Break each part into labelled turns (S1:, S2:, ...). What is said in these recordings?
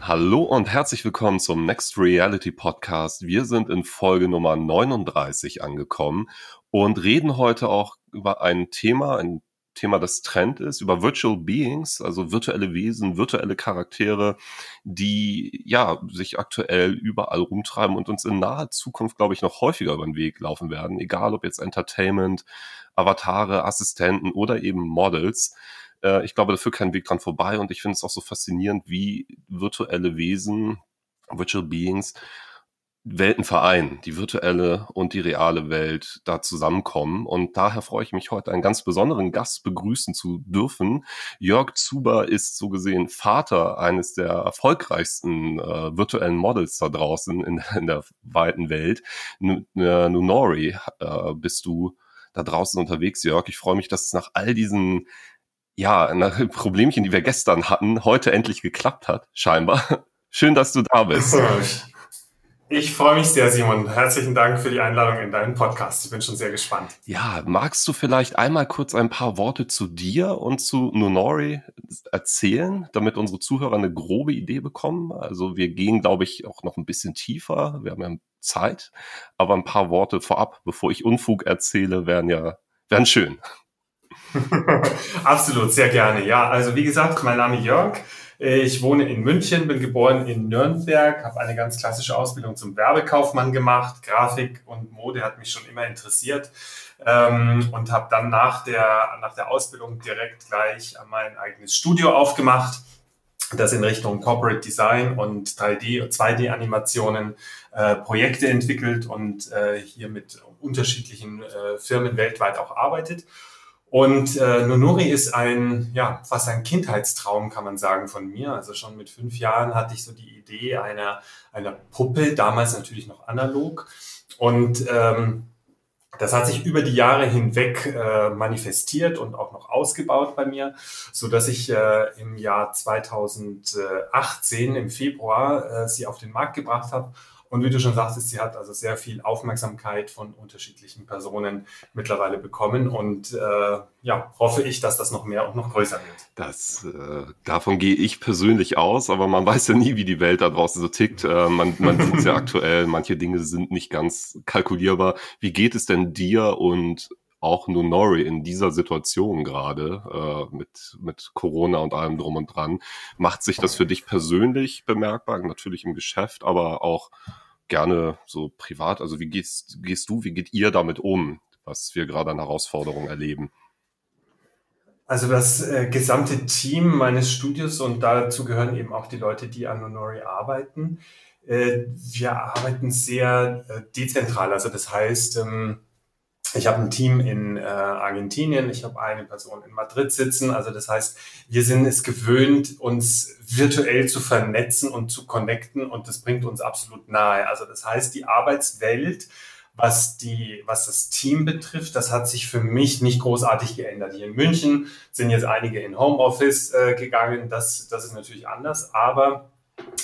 S1: Hallo und herzlich willkommen zum Next Reality Podcast. Wir sind in Folge Nummer 39 angekommen und reden heute auch über ein Thema, ein Thema, das Trend ist, über Virtual Beings, also virtuelle Wesen, virtuelle Charaktere, die ja sich aktuell überall rumtreiben und uns in naher Zukunft, glaube ich, noch häufiger über den Weg laufen werden, egal ob jetzt Entertainment, Avatare, Assistenten oder eben Models. Äh, ich glaube, da führt kein Weg dran vorbei und ich finde es auch so faszinierend, wie virtuelle Wesen, Virtual Beings, Welten vereinen, die virtuelle und die reale Welt da zusammenkommen. Und daher freue ich mich heute einen ganz besonderen Gast begrüßen zu dürfen. Jörg Zuber ist so gesehen Vater eines der erfolgreichsten äh, virtuellen Models da draußen in, in der weiten Welt. Äh, Nunori äh, bist du da draußen unterwegs, Jörg. Ich freue mich, dass es nach all diesen ja, nach Problemchen, die wir gestern hatten, heute endlich geklappt hat, scheinbar. Schön, dass du da bist.
S2: Ich freue mich sehr, Simon. Herzlichen Dank für die Einladung in deinen Podcast. Ich bin schon sehr gespannt.
S1: Ja, magst du vielleicht einmal kurz ein paar Worte zu dir und zu Nonori erzählen, damit unsere Zuhörer eine grobe Idee bekommen? Also wir gehen, glaube ich, auch noch ein bisschen tiefer. Wir haben ja Zeit, aber ein paar Worte vorab, bevor ich Unfug erzähle, wären ja wären schön.
S2: Absolut, sehr gerne. Ja, also wie gesagt, mein Name ist Jörg. Ich wohne in München, bin geboren in Nürnberg, habe eine ganz klassische Ausbildung zum Werbekaufmann gemacht. Grafik und Mode hat mich schon immer interessiert ähm, und habe dann nach der, nach der Ausbildung direkt gleich mein eigenes Studio aufgemacht, das in Richtung Corporate Design und 3D- und 2D-Animationen äh, Projekte entwickelt und äh, hier mit unterschiedlichen äh, Firmen weltweit auch arbeitet. Und äh, Nonori ist ein, ja, fast ein Kindheitstraum, kann man sagen, von mir. Also schon mit fünf Jahren hatte ich so die Idee einer, einer Puppe, damals natürlich noch analog. Und ähm, das hat sich über die Jahre hinweg äh, manifestiert und auch noch ausgebaut bei mir, so dass ich äh, im Jahr 2018 im Februar äh, sie auf den Markt gebracht habe und wie du schon sagtest, sie hat also sehr viel Aufmerksamkeit von unterschiedlichen Personen mittlerweile bekommen. Und äh, ja, hoffe ich, dass das noch mehr und noch größer wird.
S1: Das, äh, davon gehe ich persönlich aus, aber man weiß ja nie, wie die Welt da draußen so tickt. Äh, man man sieht es ja aktuell, manche Dinge sind nicht ganz kalkulierbar. Wie geht es denn dir und auch Nunori in dieser Situation gerade äh, mit, mit Corona und allem drum und dran. Macht sich das für dich persönlich bemerkbar? Natürlich im Geschäft, aber auch gerne so privat? Also wie gehst, gehst du, wie geht ihr damit um, was wir gerade an Herausforderungen erleben?
S2: Also das äh, gesamte Team meines Studios und dazu gehören eben auch die Leute, die an Honori arbeiten. Äh, wir arbeiten sehr äh, dezentral. Also das heißt, ähm, ich habe ein Team in äh, Argentinien, ich habe eine Person in Madrid sitzen. Also das heißt, wir sind es gewöhnt, uns virtuell zu vernetzen und zu connecten und das bringt uns absolut nahe. Also das heißt, die Arbeitswelt, was, die, was das Team betrifft, das hat sich für mich nicht großartig geändert. Hier in München sind jetzt einige in Homeoffice äh, gegangen. Das, das ist natürlich anders, aber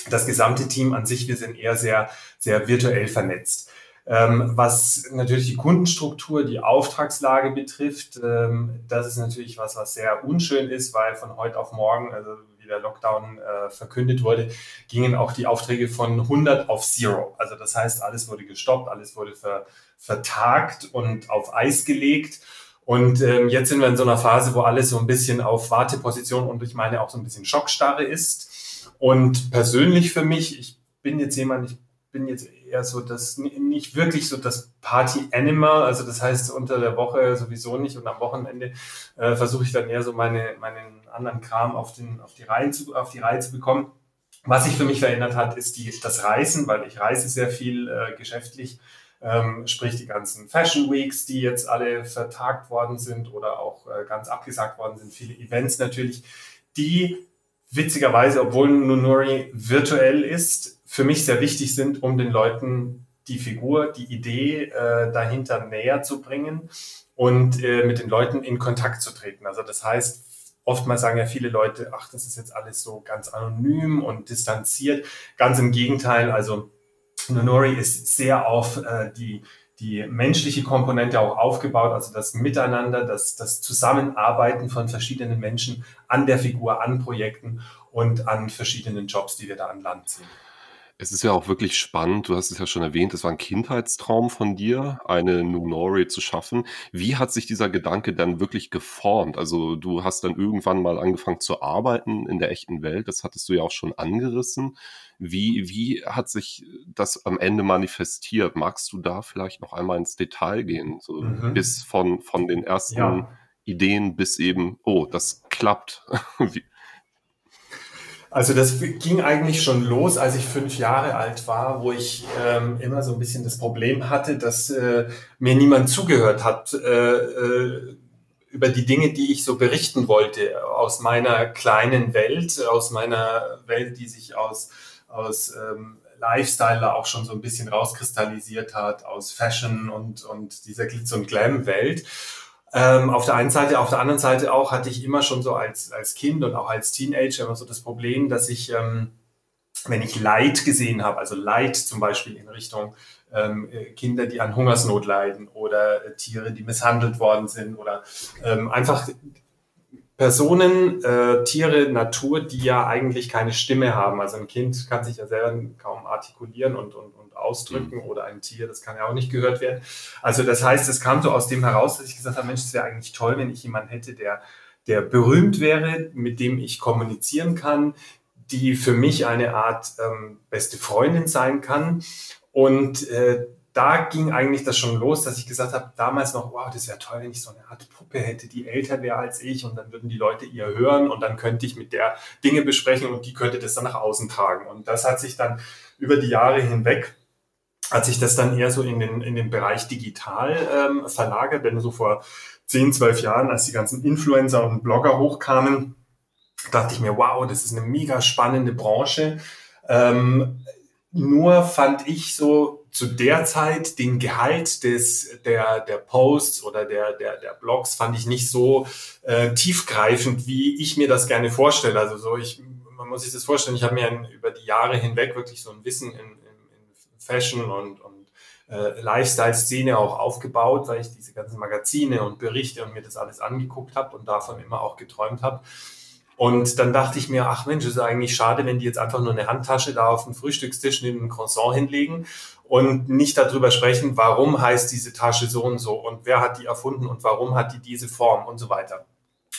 S2: das gesamte Team an sich, wir sind eher sehr, sehr virtuell vernetzt. Ähm, was natürlich die Kundenstruktur, die Auftragslage betrifft, ähm, das ist natürlich was, was sehr unschön ist, weil von heute auf morgen, also wie der Lockdown äh, verkündet wurde, gingen auch die Aufträge von 100 auf Zero. Also das heißt, alles wurde gestoppt, alles wurde ver, vertagt und auf Eis gelegt. Und ähm, jetzt sind wir in so einer Phase, wo alles so ein bisschen auf Warteposition und ich meine auch so ein bisschen Schockstarre ist. Und persönlich für mich, ich bin jetzt jemand, ich bin jetzt eher so das, nicht wirklich so das Party-Animal, also das heißt unter der Woche sowieso nicht und am Wochenende äh, versuche ich dann eher so meine, meinen anderen Kram auf, den, auf, die Reihe zu, auf die Reihe zu bekommen. Was sich für mich verändert hat, ist die, das Reisen, weil ich reise sehr viel äh, geschäftlich, ähm, sprich die ganzen Fashion Weeks, die jetzt alle vertagt worden sind oder auch äh, ganz abgesagt worden sind, viele Events natürlich, die witzigerweise, obwohl Nunuri virtuell ist, für mich sehr wichtig sind, um den Leuten die Figur, die Idee äh, dahinter näher zu bringen und äh, mit den Leuten in Kontakt zu treten. Also das heißt, oftmals sagen ja viele Leute, ach, das ist jetzt alles so ganz anonym und distanziert. Ganz im Gegenteil, also Nonori ist sehr auf äh, die, die menschliche Komponente auch aufgebaut, also das Miteinander, das, das Zusammenarbeiten von verschiedenen Menschen an der Figur, an Projekten und an verschiedenen Jobs, die wir da an Land ziehen.
S1: Es ist ja auch wirklich spannend. Du hast es ja schon erwähnt, es war ein Kindheitstraum von dir, eine Nunori zu schaffen. Wie hat sich dieser Gedanke dann wirklich geformt? Also du hast dann irgendwann mal angefangen zu arbeiten in der echten Welt. Das hattest du ja auch schon angerissen. Wie, wie hat sich das am Ende manifestiert? Magst du da vielleicht noch einmal ins Detail gehen? So mhm. bis von, von den ersten ja. Ideen bis eben, oh, das klappt. wie,
S2: also das ging eigentlich schon los, als ich fünf Jahre alt war, wo ich ähm, immer so ein bisschen das Problem hatte, dass äh, mir niemand zugehört hat äh, äh, über die Dinge, die ich so berichten wollte aus meiner kleinen Welt, aus meiner Welt, die sich aus, aus ähm, Lifestyle auch schon so ein bisschen rauskristallisiert hat, aus Fashion und, und dieser Glitz- und Glam-Welt. Ähm, auf der einen Seite, auf der anderen Seite auch hatte ich immer schon so als, als Kind und auch als Teenager immer so das Problem, dass ich, ähm, wenn ich Leid gesehen habe, also Leid zum Beispiel in Richtung ähm, äh, Kinder, die an Hungersnot leiden oder äh, Tiere, die misshandelt worden sind oder ähm, einfach Personen, äh, Tiere, Natur, die ja eigentlich keine Stimme haben. Also ein Kind kann sich ja selber kaum artikulieren und, und, und ausdrücken mhm. oder ein Tier, das kann ja auch nicht gehört werden. Also das heißt, es kam so aus dem heraus, dass ich gesagt habe, Mensch, es wäre eigentlich toll, wenn ich jemanden hätte, der, der berühmt wäre, mit dem ich kommunizieren kann, die für mich eine Art ähm, beste Freundin sein kann. Und äh, da ging eigentlich das schon los, dass ich gesagt habe, damals noch, wow, das wäre toll, wenn ich so eine Art Puppe hätte, die älter wäre als ich und dann würden die Leute ihr hören und dann könnte ich mit der Dinge besprechen und die könnte das dann nach außen tragen. Und das hat sich dann über die Jahre hinweg, hat sich das dann eher so in den, in den Bereich digital ähm, verlagert, denn so vor 10, 12 Jahren, als die ganzen Influencer und Blogger hochkamen, dachte ich mir, wow, das ist eine mega spannende Branche. Ähm, nur fand ich so zu der Zeit den Gehalt des, der, der Posts oder der, der, der Blogs fand ich nicht so äh, tiefgreifend, wie ich mir das gerne vorstelle. Also so, ich, man muss sich das vorstellen, ich habe mir ein, über die Jahre hinweg wirklich so ein Wissen in, in, in Fashion und, und äh, Lifestyle-Szene auch aufgebaut, weil ich diese ganzen Magazine und Berichte und mir das alles angeguckt habe und davon immer auch geträumt habe. Und dann dachte ich mir, ach Mensch, ist eigentlich schade, wenn die jetzt einfach nur eine Handtasche da auf den Frühstückstisch neben dem Croissant hinlegen und nicht darüber sprechen, warum heißt diese Tasche so und so und wer hat die erfunden und warum hat die diese Form und so weiter.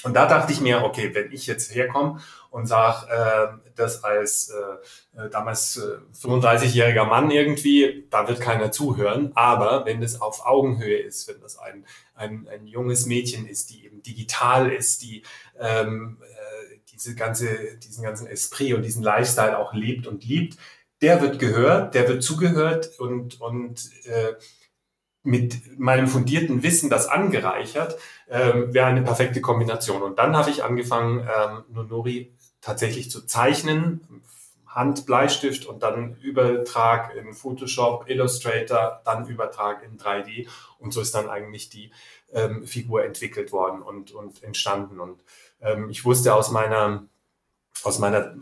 S2: Und da dachte ich mir, okay, wenn ich jetzt herkomme und sage, äh, das als äh, äh damals äh, 35-jähriger Mann irgendwie, da wird keiner zuhören. Aber wenn das auf Augenhöhe ist, wenn das ein, ein, ein junges Mädchen ist, die eben digital ist, die ähm, diese ganze, diesen ganzen Esprit und diesen Lifestyle auch lebt und liebt, der wird gehört, der wird zugehört und, und äh, mit meinem fundierten Wissen das angereichert, ähm, wäre eine perfekte Kombination. Und dann habe ich angefangen, ähm, Nonori tatsächlich zu zeichnen, Hand, Bleistift und dann Übertrag in Photoshop, Illustrator, dann Übertrag in 3D. Und so ist dann eigentlich die ähm, Figur entwickelt worden und, und entstanden. Und ähm, ich wusste aus meiner aus meiner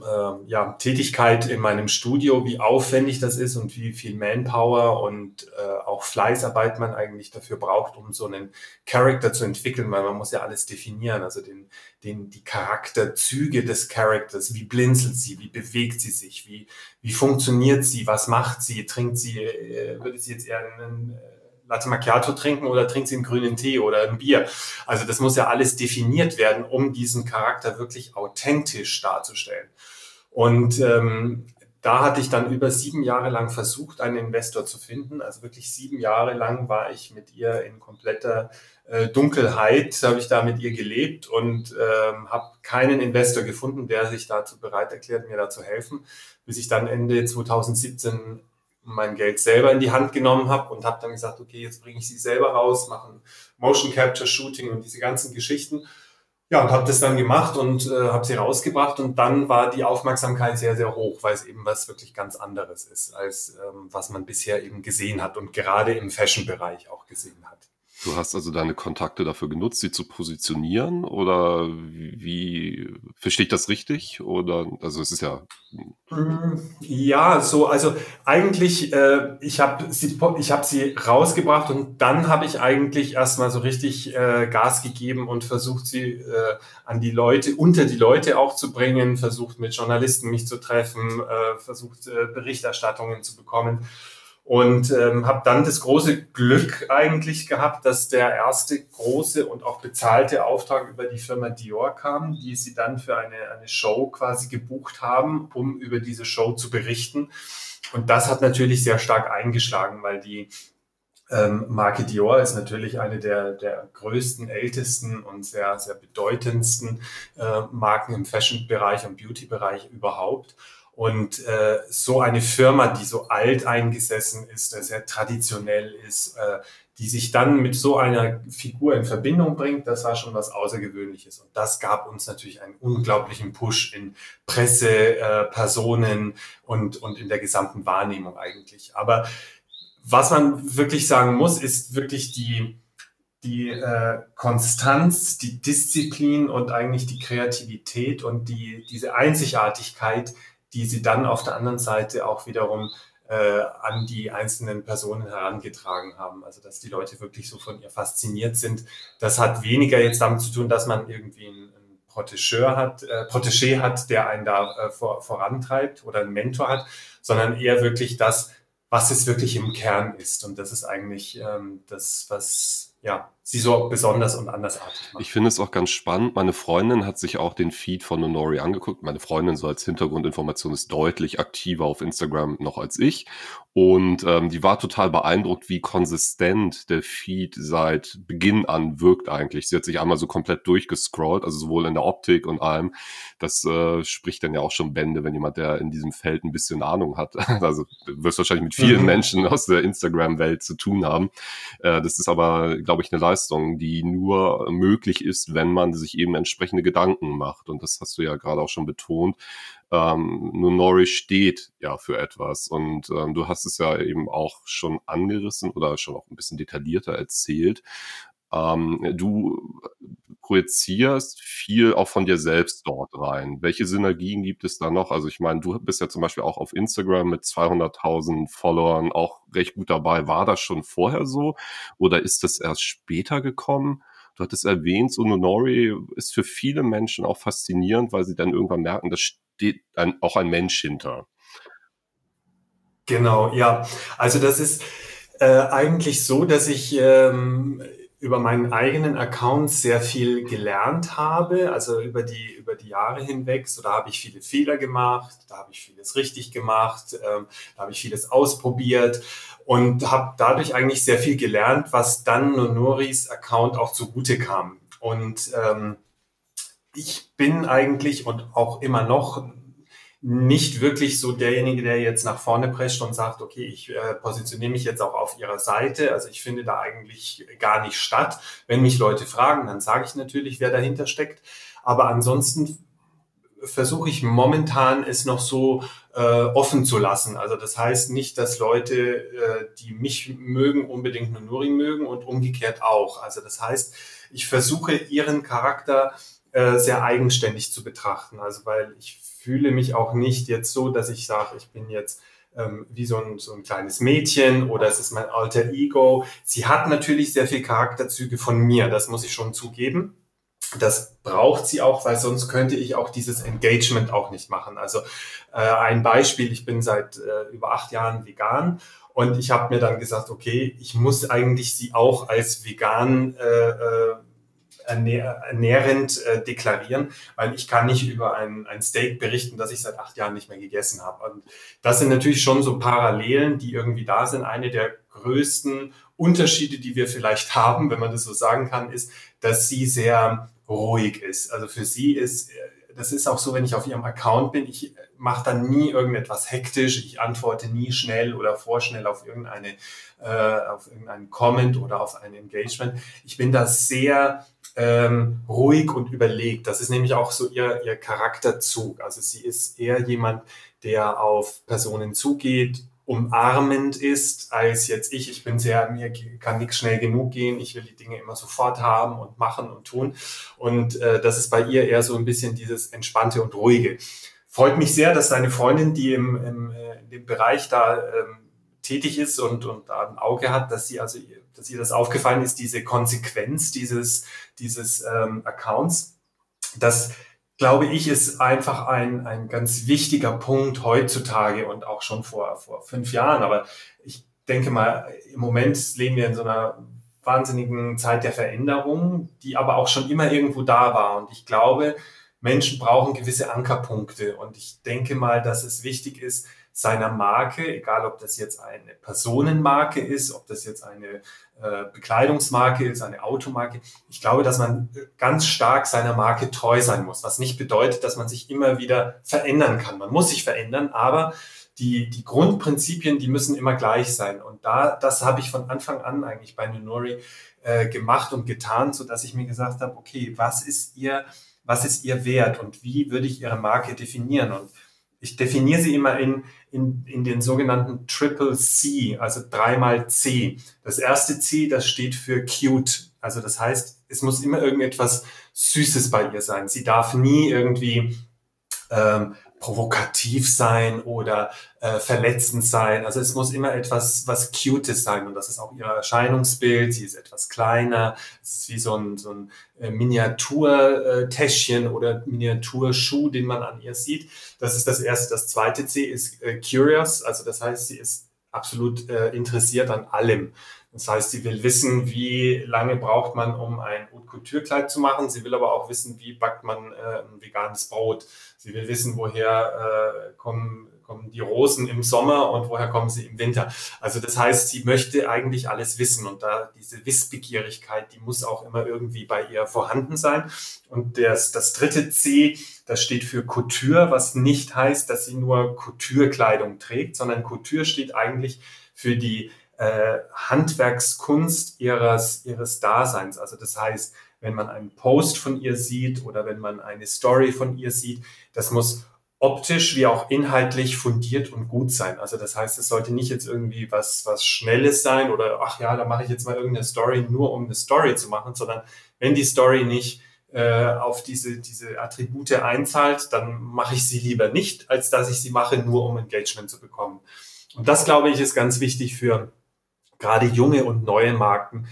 S2: äh, ja, Tätigkeit in meinem Studio, wie aufwendig das ist und wie viel Manpower und äh, auch Fleißarbeit man eigentlich dafür braucht, um so einen Charakter zu entwickeln, weil man muss ja alles definieren, also den, den, die Charakterzüge des Charakters, wie blinzelt sie, wie bewegt sie sich, wie, wie funktioniert sie, was macht sie, trinkt sie, äh, würde sie jetzt eher einen äh, Latte Macchiato trinken oder trinkt sie einen grünen Tee oder ein Bier. Also das muss ja alles definiert werden, um diesen Charakter wirklich authentisch darzustellen. Und ähm, da hatte ich dann über sieben Jahre lang versucht, einen Investor zu finden. Also wirklich sieben Jahre lang war ich mit ihr in kompletter äh, Dunkelheit, habe ich da mit ihr gelebt und ähm, habe keinen Investor gefunden, der sich dazu bereit erklärt, mir da zu helfen, bis ich dann Ende 2017 mein Geld selber in die Hand genommen habe und habe dann gesagt, okay, jetzt bringe ich sie selber raus, machen Motion Capture Shooting und diese ganzen Geschichten. Ja, und habe das dann gemacht und äh, habe sie rausgebracht und dann war die Aufmerksamkeit sehr, sehr hoch, weil es eben was wirklich ganz anderes ist, als ähm, was man bisher eben gesehen hat und gerade im Fashion-Bereich auch gesehen hat.
S1: Du hast also deine Kontakte dafür genutzt, sie zu positionieren oder wie verstehe ich das richtig? Oder also es ist ja
S2: mm, ja, so also eigentlich äh, ich habe sie ich habe sie rausgebracht und dann habe ich eigentlich erstmal so richtig äh, Gas gegeben und versucht sie äh, an die Leute unter die Leute auch zu bringen, versucht mit Journalisten mich zu treffen, äh, versucht äh, Berichterstattungen zu bekommen und ähm, habe dann das große Glück eigentlich gehabt, dass der erste große und auch bezahlte Auftrag über die Firma Dior kam, die sie dann für eine, eine Show quasi gebucht haben, um über diese Show zu berichten. Und das hat natürlich sehr stark eingeschlagen, weil die ähm, Marke Dior ist natürlich eine der, der größten, ältesten und sehr, sehr bedeutendsten äh, Marken im Fashion-Bereich und Beauty-Bereich überhaupt. Und äh, so eine Firma, die so alt eingesessen ist, äh, sehr traditionell ist, äh, die sich dann mit so einer Figur in Verbindung bringt, das war schon was Außergewöhnliches. Und das gab uns natürlich einen unglaublichen Push in Presse, äh, Personen und, und in der gesamten Wahrnehmung eigentlich. Aber was man wirklich sagen muss, ist wirklich die, die äh, Konstanz, die Disziplin und eigentlich die Kreativität und die, diese Einzigartigkeit, die sie dann auf der anderen Seite auch wiederum äh, an die einzelnen Personen herangetragen haben. Also dass die Leute wirklich so von ihr fasziniert sind. Das hat weniger jetzt damit zu tun, dass man irgendwie einen, einen Protégeur hat, äh, Protégé hat, der einen da äh, vor, vorantreibt oder einen Mentor hat, sondern eher wirklich das, was es wirklich im Kern ist. Und das ist eigentlich ähm, das, was ja sie so besonders und andersartig
S1: macht. Ich finde es auch ganz spannend. Meine Freundin hat sich auch den Feed von Honori angeguckt. Meine Freundin so als Hintergrundinformation ist deutlich aktiver auf Instagram noch als ich. Und ähm, die war total beeindruckt, wie konsistent der Feed seit Beginn an wirkt eigentlich. Sie hat sich einmal so komplett durchgescrollt, also sowohl in der Optik und allem. Das äh, spricht dann ja auch schon Bände, wenn jemand, der in diesem Feld ein bisschen Ahnung hat. Also wirst wahrscheinlich mit vielen mhm. Menschen aus der Instagram-Welt zu tun haben. Äh, das ist aber, glaube ich, eine Leistung, die nur möglich ist, wenn man sich eben entsprechende Gedanken macht. Und das hast du ja gerade auch schon betont. Ähm, nur Norris steht ja für etwas. Und ähm, du hast es ja eben auch schon angerissen oder schon auch ein bisschen detaillierter erzählt. Ähm, du projizierst viel auch von dir selbst dort rein. Welche Synergien gibt es da noch? Also ich meine, du bist ja zum Beispiel auch auf Instagram mit 200.000 Followern auch recht gut dabei. War das schon vorher so oder ist das erst später gekommen? Du hattest erwähnt, so Nonori ist für viele Menschen auch faszinierend, weil sie dann irgendwann merken, da steht ein, auch ein Mensch hinter.
S2: Genau, ja. Also das ist äh, eigentlich so, dass ich ähm, über meinen eigenen Account sehr viel gelernt habe, also über die, über die Jahre hinweg. So, da habe ich viele Fehler gemacht, da habe ich vieles richtig gemacht, ähm, da habe ich vieles ausprobiert und habe dadurch eigentlich sehr viel gelernt, was dann Nonoris Account auch zugute kam. Und ähm, ich bin eigentlich und auch immer noch nicht wirklich so derjenige, der jetzt nach vorne prescht und sagt, okay, ich äh, positioniere mich jetzt auch auf ihrer Seite. Also ich finde da eigentlich gar nicht statt. Wenn mich Leute fragen, dann sage ich natürlich, wer dahinter steckt. Aber ansonsten versuche ich momentan es noch so äh, offen zu lassen. Also das heißt nicht, dass Leute, äh, die mich mögen, unbedingt nur Nuri mögen und umgekehrt auch. Also das heißt, ich versuche ihren Charakter äh, sehr eigenständig zu betrachten. Also weil ich fühle mich auch nicht jetzt so, dass ich sage, ich bin jetzt ähm, wie so ein, so ein kleines Mädchen oder es ist mein alter Ego. Sie hat natürlich sehr viel Charakterzüge von mir, das muss ich schon zugeben. Das braucht sie auch, weil sonst könnte ich auch dieses Engagement auch nicht machen. Also äh, ein Beispiel, ich bin seit äh, über acht Jahren vegan und ich habe mir dann gesagt, okay, ich muss eigentlich sie auch als vegan äh, äh ernährend äh, deklarieren, weil ich kann nicht über ein, ein Steak berichten, das ich seit acht Jahren nicht mehr gegessen habe. Und das sind natürlich schon so Parallelen, die irgendwie da sind. Eine der größten Unterschiede, die wir vielleicht haben, wenn man das so sagen kann, ist, dass sie sehr ruhig ist. Also für sie ist, das ist auch so, wenn ich auf ihrem Account bin, ich mache dann nie irgendetwas hektisch, ich antworte nie schnell oder vorschnell auf irgendeine, äh, auf irgendeinen Comment oder auf ein Engagement. Ich bin da sehr ähm, ruhig und überlegt. Das ist nämlich auch so ihr, ihr Charakterzug. Also sie ist eher jemand, der auf Personen zugeht, umarmend ist als jetzt ich. Ich bin sehr, mir kann nichts schnell genug gehen. Ich will die Dinge immer sofort haben und machen und tun. Und äh, das ist bei ihr eher so ein bisschen dieses entspannte und ruhige. Freut mich sehr, dass deine Freundin, die im, im äh, in dem Bereich da ähm, tätig ist und, und da ein Auge hat, dass sie also, dass ihr das aufgefallen ist, diese Konsequenz dieses, dieses ähm, Accounts. Das glaube ich, ist einfach ein, ein ganz wichtiger Punkt heutzutage und auch schon vor, vor fünf Jahren. Aber ich denke mal, im Moment leben wir in so einer wahnsinnigen Zeit der Veränderung, die aber auch schon immer irgendwo da war. Und ich glaube, Menschen brauchen gewisse Ankerpunkte. Und ich denke mal, dass es wichtig ist, seiner Marke, egal ob das jetzt eine Personenmarke ist, ob das jetzt eine äh, Bekleidungsmarke ist, eine Automarke. Ich glaube, dass man ganz stark seiner Marke treu sein muss, was nicht bedeutet, dass man sich immer wieder verändern kann. Man muss sich verändern, aber die, die Grundprinzipien, die müssen immer gleich sein. Und da, das habe ich von Anfang an eigentlich bei Nunori äh, gemacht und getan, so dass ich mir gesagt habe, okay, was ist ihr, was ist ihr Wert und wie würde ich ihre Marke definieren? Und ich definiere sie immer in, in, in den sogenannten Triple C, also dreimal C. Das erste C, das steht für cute. Also das heißt, es muss immer irgendetwas Süßes bei ihr sein. Sie darf nie irgendwie ähm, provokativ sein oder äh, verletzend sein. Also es muss immer etwas, was Cutes sein und das ist auch ihr Erscheinungsbild. Sie ist etwas kleiner. Es ist wie so ein, so ein äh, Miniaturtäschchen oder Miniaturschuh, den man an ihr sieht. Das ist das erste. Das zweite C ist äh, curious. Also das heißt, sie ist absolut äh, interessiert an allem. Das heißt, sie will wissen, wie lange braucht man, um ein Haute Couture Kleid zu machen. Sie will aber auch wissen, wie backt man äh, ein veganes Brot. Sie will wissen, woher äh, kommen, kommen die Rosen im Sommer und woher kommen sie im Winter. Also das heißt, sie möchte eigentlich alles wissen und da diese Wissbegierigkeit, die muss auch immer irgendwie bei ihr vorhanden sein. Und das, das dritte C, das steht für Couture, was nicht heißt, dass sie nur Couture-Kleidung trägt, sondern Couture steht eigentlich für die äh, Handwerkskunst ihres, ihres Daseins. Also das heißt, wenn man einen Post von ihr sieht oder wenn man eine Story von ihr sieht, das muss optisch wie auch inhaltlich fundiert und gut sein. Also das heißt, es sollte nicht jetzt irgendwie was, was Schnelles sein oder ach ja, da mache ich jetzt mal irgendeine Story nur um eine Story zu machen, sondern wenn die Story nicht äh, auf diese, diese Attribute einzahlt, dann mache ich sie lieber nicht, als dass ich sie mache, nur um Engagement zu bekommen. Und das, glaube ich, ist ganz wichtig für gerade junge und neue Marken,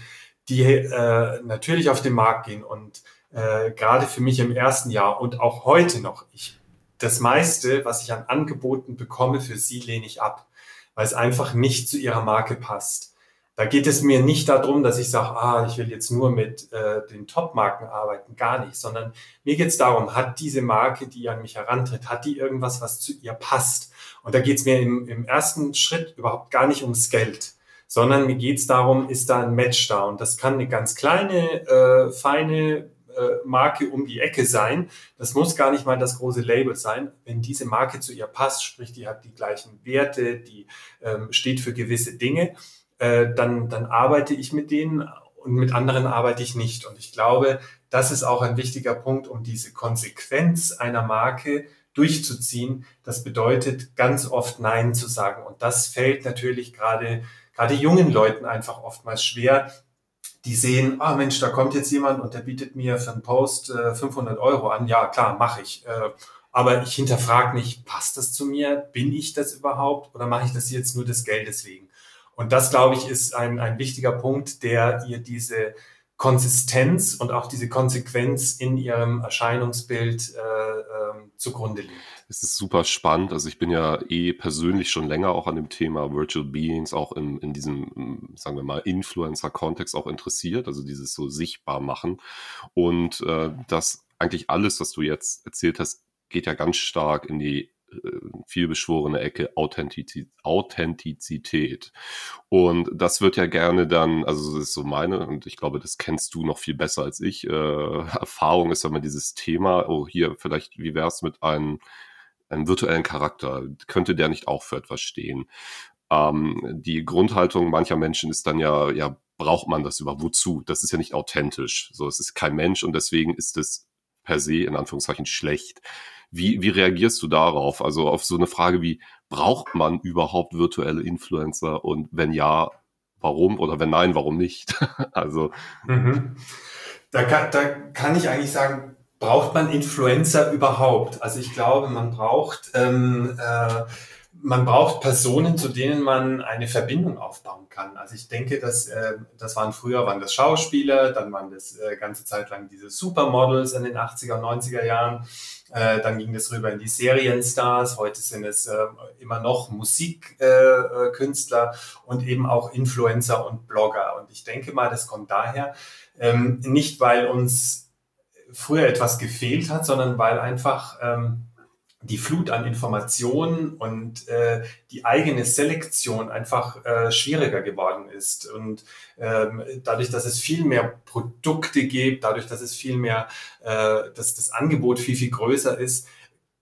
S2: die äh, natürlich auf den Markt gehen und äh, gerade für mich im ersten Jahr und auch heute noch, ich, das meiste, was ich an Angeboten bekomme, für sie lehne ich ab, weil es einfach nicht zu ihrer Marke passt. Da geht es mir nicht darum, dass ich sage, ah, ich will jetzt nur mit äh, den Top-Marken arbeiten, gar nicht, sondern mir geht es darum, hat diese Marke, die an mich herantritt, hat die irgendwas, was zu ihr passt? Und da geht es mir im, im ersten Schritt überhaupt gar nicht ums Geld sondern mir geht es darum, ist da ein Match da? Und das kann eine ganz kleine, äh, feine äh, Marke um die Ecke sein. Das muss gar nicht mal das große Label sein. Wenn diese Marke zu ihr passt, sprich, die hat die gleichen Werte, die ähm, steht für gewisse Dinge, äh, dann, dann arbeite ich mit denen und mit anderen arbeite ich nicht. Und ich glaube, das ist auch ein wichtiger Punkt, um diese Konsequenz einer Marke durchzuziehen. Das bedeutet ganz oft Nein zu sagen. Und das fällt natürlich gerade gerade jungen Leuten einfach oftmals schwer. Die sehen, ah Mensch, da kommt jetzt jemand und der bietet mir für einen Post äh, 500 Euro an. Ja, klar, mache ich. Äh, aber ich hinterfrage nicht, passt das zu mir? Bin ich das überhaupt? Oder mache ich das jetzt nur des Geldes wegen? Und das, glaube ich, ist ein, ein wichtiger Punkt, der ihr diese Konsistenz und auch diese Konsequenz in ihrem Erscheinungsbild äh, äh, zugrunde liegt.
S1: Es ist super spannend. Also ich bin ja eh persönlich schon länger auch an dem Thema Virtual Beings, auch in, in diesem, sagen wir mal, Influencer-Kontext auch interessiert, also dieses so sichtbar machen. Und äh, das eigentlich alles, was du jetzt erzählt hast, geht ja ganz stark in die äh, vielbeschworene Ecke Authentizität. Und das wird ja gerne dann, also das ist so meine, und ich glaube, das kennst du noch viel besser als ich, äh, Erfahrung ist immer dieses Thema, oh hier, vielleicht, wie wär's mit einem, einem virtuellen Charakter? Könnte der nicht auch für etwas stehen? Ähm, die Grundhaltung mancher Menschen ist dann ja, ja, braucht man das über wozu? Das ist ja nicht authentisch. So, es ist kein Mensch und deswegen ist es per se in Anführungszeichen schlecht Wie, wie reagierst du darauf? Also auf so eine Frage wie, braucht man überhaupt virtuelle Influencer? Und wenn ja, warum? Oder wenn nein, warum nicht? also.
S2: Mhm. Da, kann, da kann ich eigentlich sagen, braucht man Influencer überhaupt? Also ich glaube, man braucht ähm, äh, man braucht Personen, zu denen man eine Verbindung aufbauen kann. Also ich denke, dass äh, das waren früher waren das Schauspieler, dann waren das äh, ganze Zeit lang diese Supermodels in den 80er und 90er Jahren. Äh, dann ging das rüber in die Serienstars. Heute sind es äh, immer noch Musikkünstler äh, und eben auch Influencer und Blogger. Und ich denke mal, das kommt daher ähm, nicht, weil uns früher etwas gefehlt hat, sondern weil einfach ähm, die Flut an Informationen und äh, die eigene Selektion einfach äh, schwieriger geworden ist. Und ähm, dadurch, dass es viel mehr Produkte gibt, dadurch, dass es viel mehr, äh, dass das Angebot viel, viel größer ist,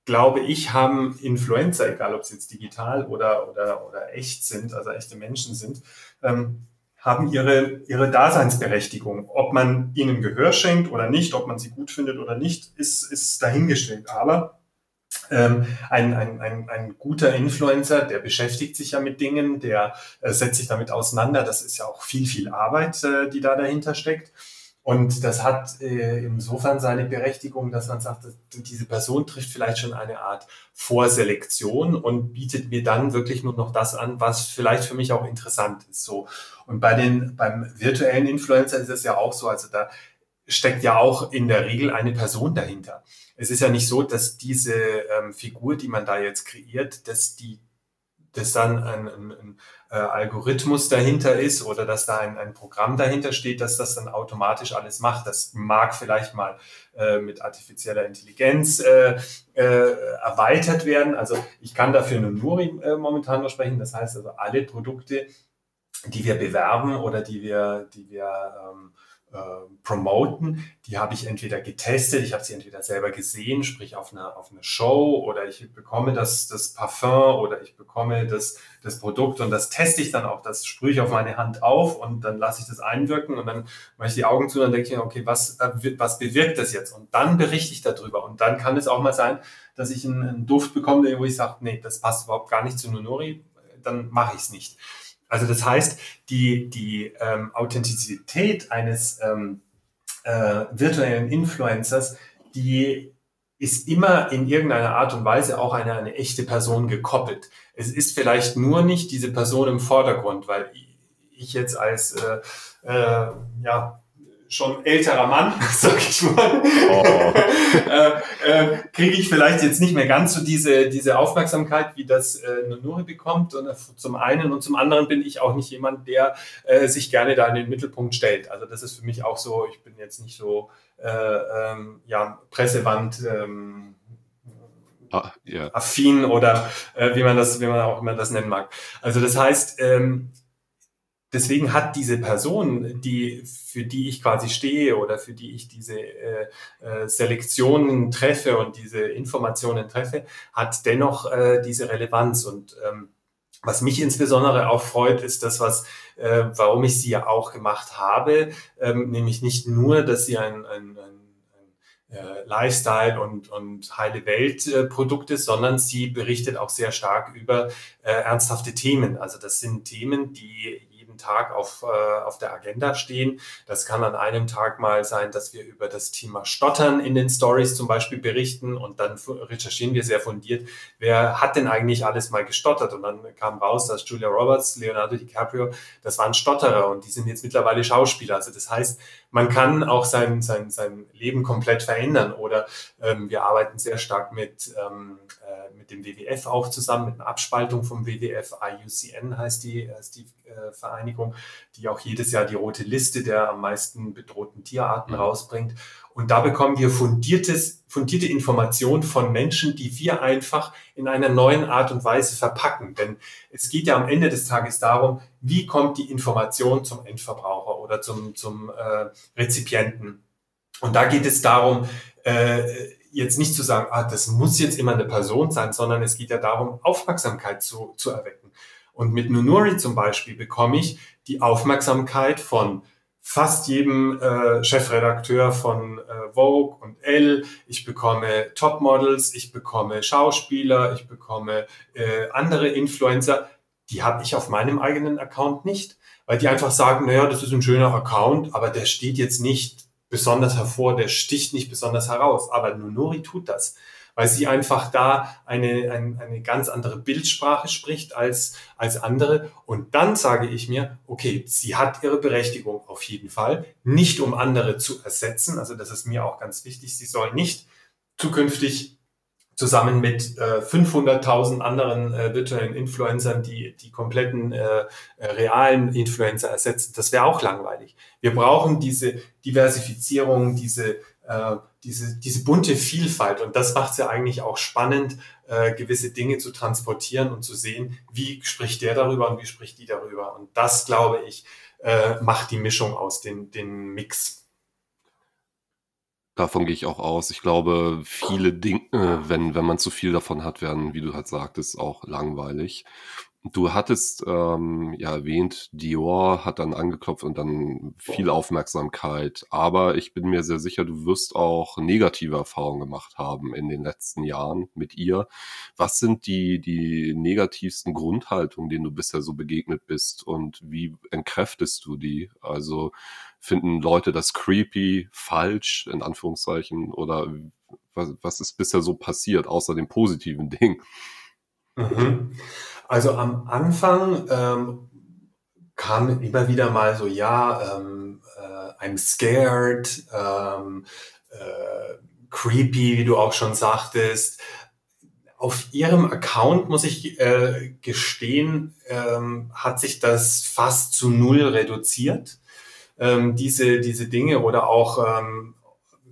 S2: glaube ich, haben Influencer, egal ob sie jetzt digital oder, oder, oder echt sind, also echte Menschen sind, ähm, haben ihre, ihre Daseinsberechtigung. Ob man ihnen Gehör schenkt oder nicht, ob man sie gut findet oder nicht, ist, ist dahingestellt. Aber ähm, ein, ein, ein, ein guter Influencer, der beschäftigt sich ja mit Dingen, der äh, setzt sich damit auseinander. Das ist ja auch viel, viel Arbeit, äh, die da dahinter steckt. Und das hat äh, insofern seine Berechtigung, dass man sagt, diese Person trifft vielleicht schon eine Art Vorselektion und bietet mir dann wirklich nur noch das an, was vielleicht für mich auch interessant ist. So. Und bei den, beim virtuellen Influencer ist es ja auch so, also da steckt ja auch in der Regel eine Person dahinter es ist ja nicht so, dass diese ähm, Figur, die man da jetzt kreiert, dass die dass dann ein, ein, ein äh, Algorithmus dahinter ist oder dass da ein, ein Programm dahinter steht, dass das dann automatisch alles macht. Das mag vielleicht mal äh, mit artifizieller Intelligenz äh, äh, erweitert werden. Also ich kann dafür nur Nuri äh, momentan nur sprechen. Das heißt also alle Produkte, die wir bewerben oder die wir, die wir ähm, äh, promoten, die habe ich entweder getestet, ich habe sie entweder selber gesehen, sprich auf einer auf eine Show oder ich bekomme das, das Parfum oder ich bekomme das, das Produkt und das teste ich dann auch, das sprühe ich auf meine Hand auf und dann lasse ich das einwirken und dann mache ich die Augen zu und dann denke ich mir, okay, was, äh, was bewirkt das jetzt? Und dann berichte ich darüber und dann kann es auch mal sein, dass ich einen, einen Duft bekomme, wo ich sage, nee, das passt überhaupt gar nicht zu Nunori, dann mache ich es nicht. Also das heißt, die, die ähm, Authentizität eines ähm, äh, virtuellen Influencers, die ist immer in irgendeiner Art und Weise auch eine, eine echte Person gekoppelt. Es ist vielleicht nur nicht diese Person im Vordergrund, weil ich jetzt als äh, äh, ja, schon älterer Mann, sag ich mal, oh. äh, äh, kriege ich vielleicht jetzt nicht mehr ganz so diese, diese Aufmerksamkeit, wie das äh, Nuri bekommt. Und äh, zum einen und zum anderen bin ich auch nicht jemand, der äh, sich gerne da in den Mittelpunkt stellt. Also das ist für mich auch so, ich bin jetzt nicht so äh, ähm, ja, Pressewand. Ähm, ah, yeah. affin oder äh, wie man das, wie man auch immer das nennen mag. Also das heißt, ähm, deswegen hat diese Person, die, für die ich quasi stehe oder für die ich diese äh, äh, Selektionen treffe und diese Informationen treffe, hat dennoch äh, diese Relevanz. Und ähm, was mich insbesondere auch freut, ist das, was, äh, warum ich sie ja auch gemacht habe, ähm, nämlich nicht nur, dass sie ein, ein, ein äh, Lifestyle und, und heile Welt äh, ist, sondern sie berichtet auch sehr stark über äh, ernsthafte Themen. Also das sind Themen, die Tag auf, äh, auf der Agenda stehen. Das kann an einem Tag mal sein, dass wir über das Thema Stottern in den Stories zum Beispiel berichten und dann recherchieren wir sehr fundiert, wer hat denn eigentlich alles mal gestottert? Und dann kam raus, dass Julia Roberts, Leonardo DiCaprio, das waren Stotterer und die sind jetzt mittlerweile Schauspieler. Also das heißt, man kann auch sein, sein, sein Leben komplett verändern oder ähm, wir arbeiten sehr stark mit, ähm, äh, mit dem WWF auch zusammen, mit einer Abspaltung vom WWF, IUCN heißt die, heißt die äh, Vereinigung, die auch jedes Jahr die rote Liste der am meisten bedrohten Tierarten mhm. rausbringt. Und da bekommen wir fundiertes, fundierte Informationen von Menschen, die wir einfach in einer neuen Art und Weise verpacken. Denn es geht ja am Ende des Tages darum, wie kommt die Information zum Endverbraucher oder zum, zum äh, Rezipienten. Und da geht es darum, äh, jetzt nicht zu sagen, ah, das muss jetzt immer eine Person sein, sondern es geht ja darum, Aufmerksamkeit zu, zu erwecken. Und mit Nunuri zum Beispiel bekomme ich die Aufmerksamkeit von fast jedem äh, Chefredakteur von äh, Vogue und Elle. Ich bekomme Topmodels, ich bekomme Schauspieler, ich bekomme äh, andere Influencer. Die habe ich auf meinem eigenen Account nicht, weil die einfach sagen, naja, das ist ein schöner Account, aber der steht jetzt nicht besonders hervor, der sticht nicht besonders heraus. Aber Nunori tut das weil sie einfach da eine, eine, eine ganz andere Bildsprache spricht als, als andere. Und dann sage ich mir, okay, sie hat ihre Berechtigung auf jeden Fall, nicht um andere zu ersetzen. Also das ist mir auch ganz wichtig. Sie soll nicht zukünftig zusammen mit äh, 500.000 anderen äh, virtuellen Influencern die, die kompletten äh, äh, realen Influencer ersetzen. Das wäre auch langweilig. Wir brauchen diese Diversifizierung, diese äh, diese, diese bunte Vielfalt. Und das macht es ja eigentlich auch spannend, äh, gewisse Dinge zu transportieren und zu sehen, wie spricht der darüber und wie spricht die darüber. Und das, glaube ich, äh, macht die Mischung aus, den, den Mix.
S1: Davon gehe ich auch aus. Ich glaube, viele Dinge, wenn, wenn man zu viel davon hat, werden, wie du halt sagtest, auch langweilig. Du hattest ähm, ja erwähnt, Dior hat dann angeklopft und dann viel Aufmerksamkeit. Aber ich bin mir sehr sicher, du wirst auch negative Erfahrungen gemacht haben in den letzten Jahren mit ihr. Was sind die, die negativsten Grundhaltungen, denen du bisher so begegnet bist und wie entkräftest du die? Also finden Leute das creepy, falsch, in Anführungszeichen, oder was, was ist bisher so passiert, außer dem positiven Ding?
S2: Mhm. Also am Anfang ähm, kam immer wieder mal so, ja, ähm, äh, I'm scared, ähm, äh, creepy, wie du auch schon sagtest. Auf ihrem Account, muss ich äh, gestehen, ähm, hat sich das fast zu null reduziert. Ähm, diese, diese Dinge oder auch ähm,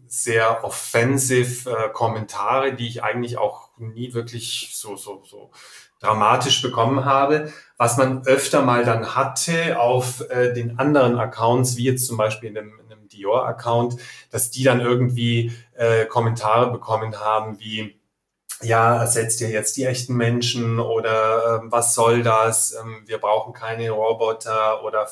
S2: sehr offensive äh, Kommentare, die ich eigentlich auch nie wirklich so, so, so dramatisch bekommen habe, was man öfter mal dann hatte auf äh, den anderen Accounts, wie jetzt zum Beispiel in einem, in einem Dior-Account, dass die dann irgendwie äh, Kommentare bekommen haben wie, ja, ersetzt ihr jetzt die echten Menschen oder ähm, was soll das? Ähm, wir brauchen keine Roboter oder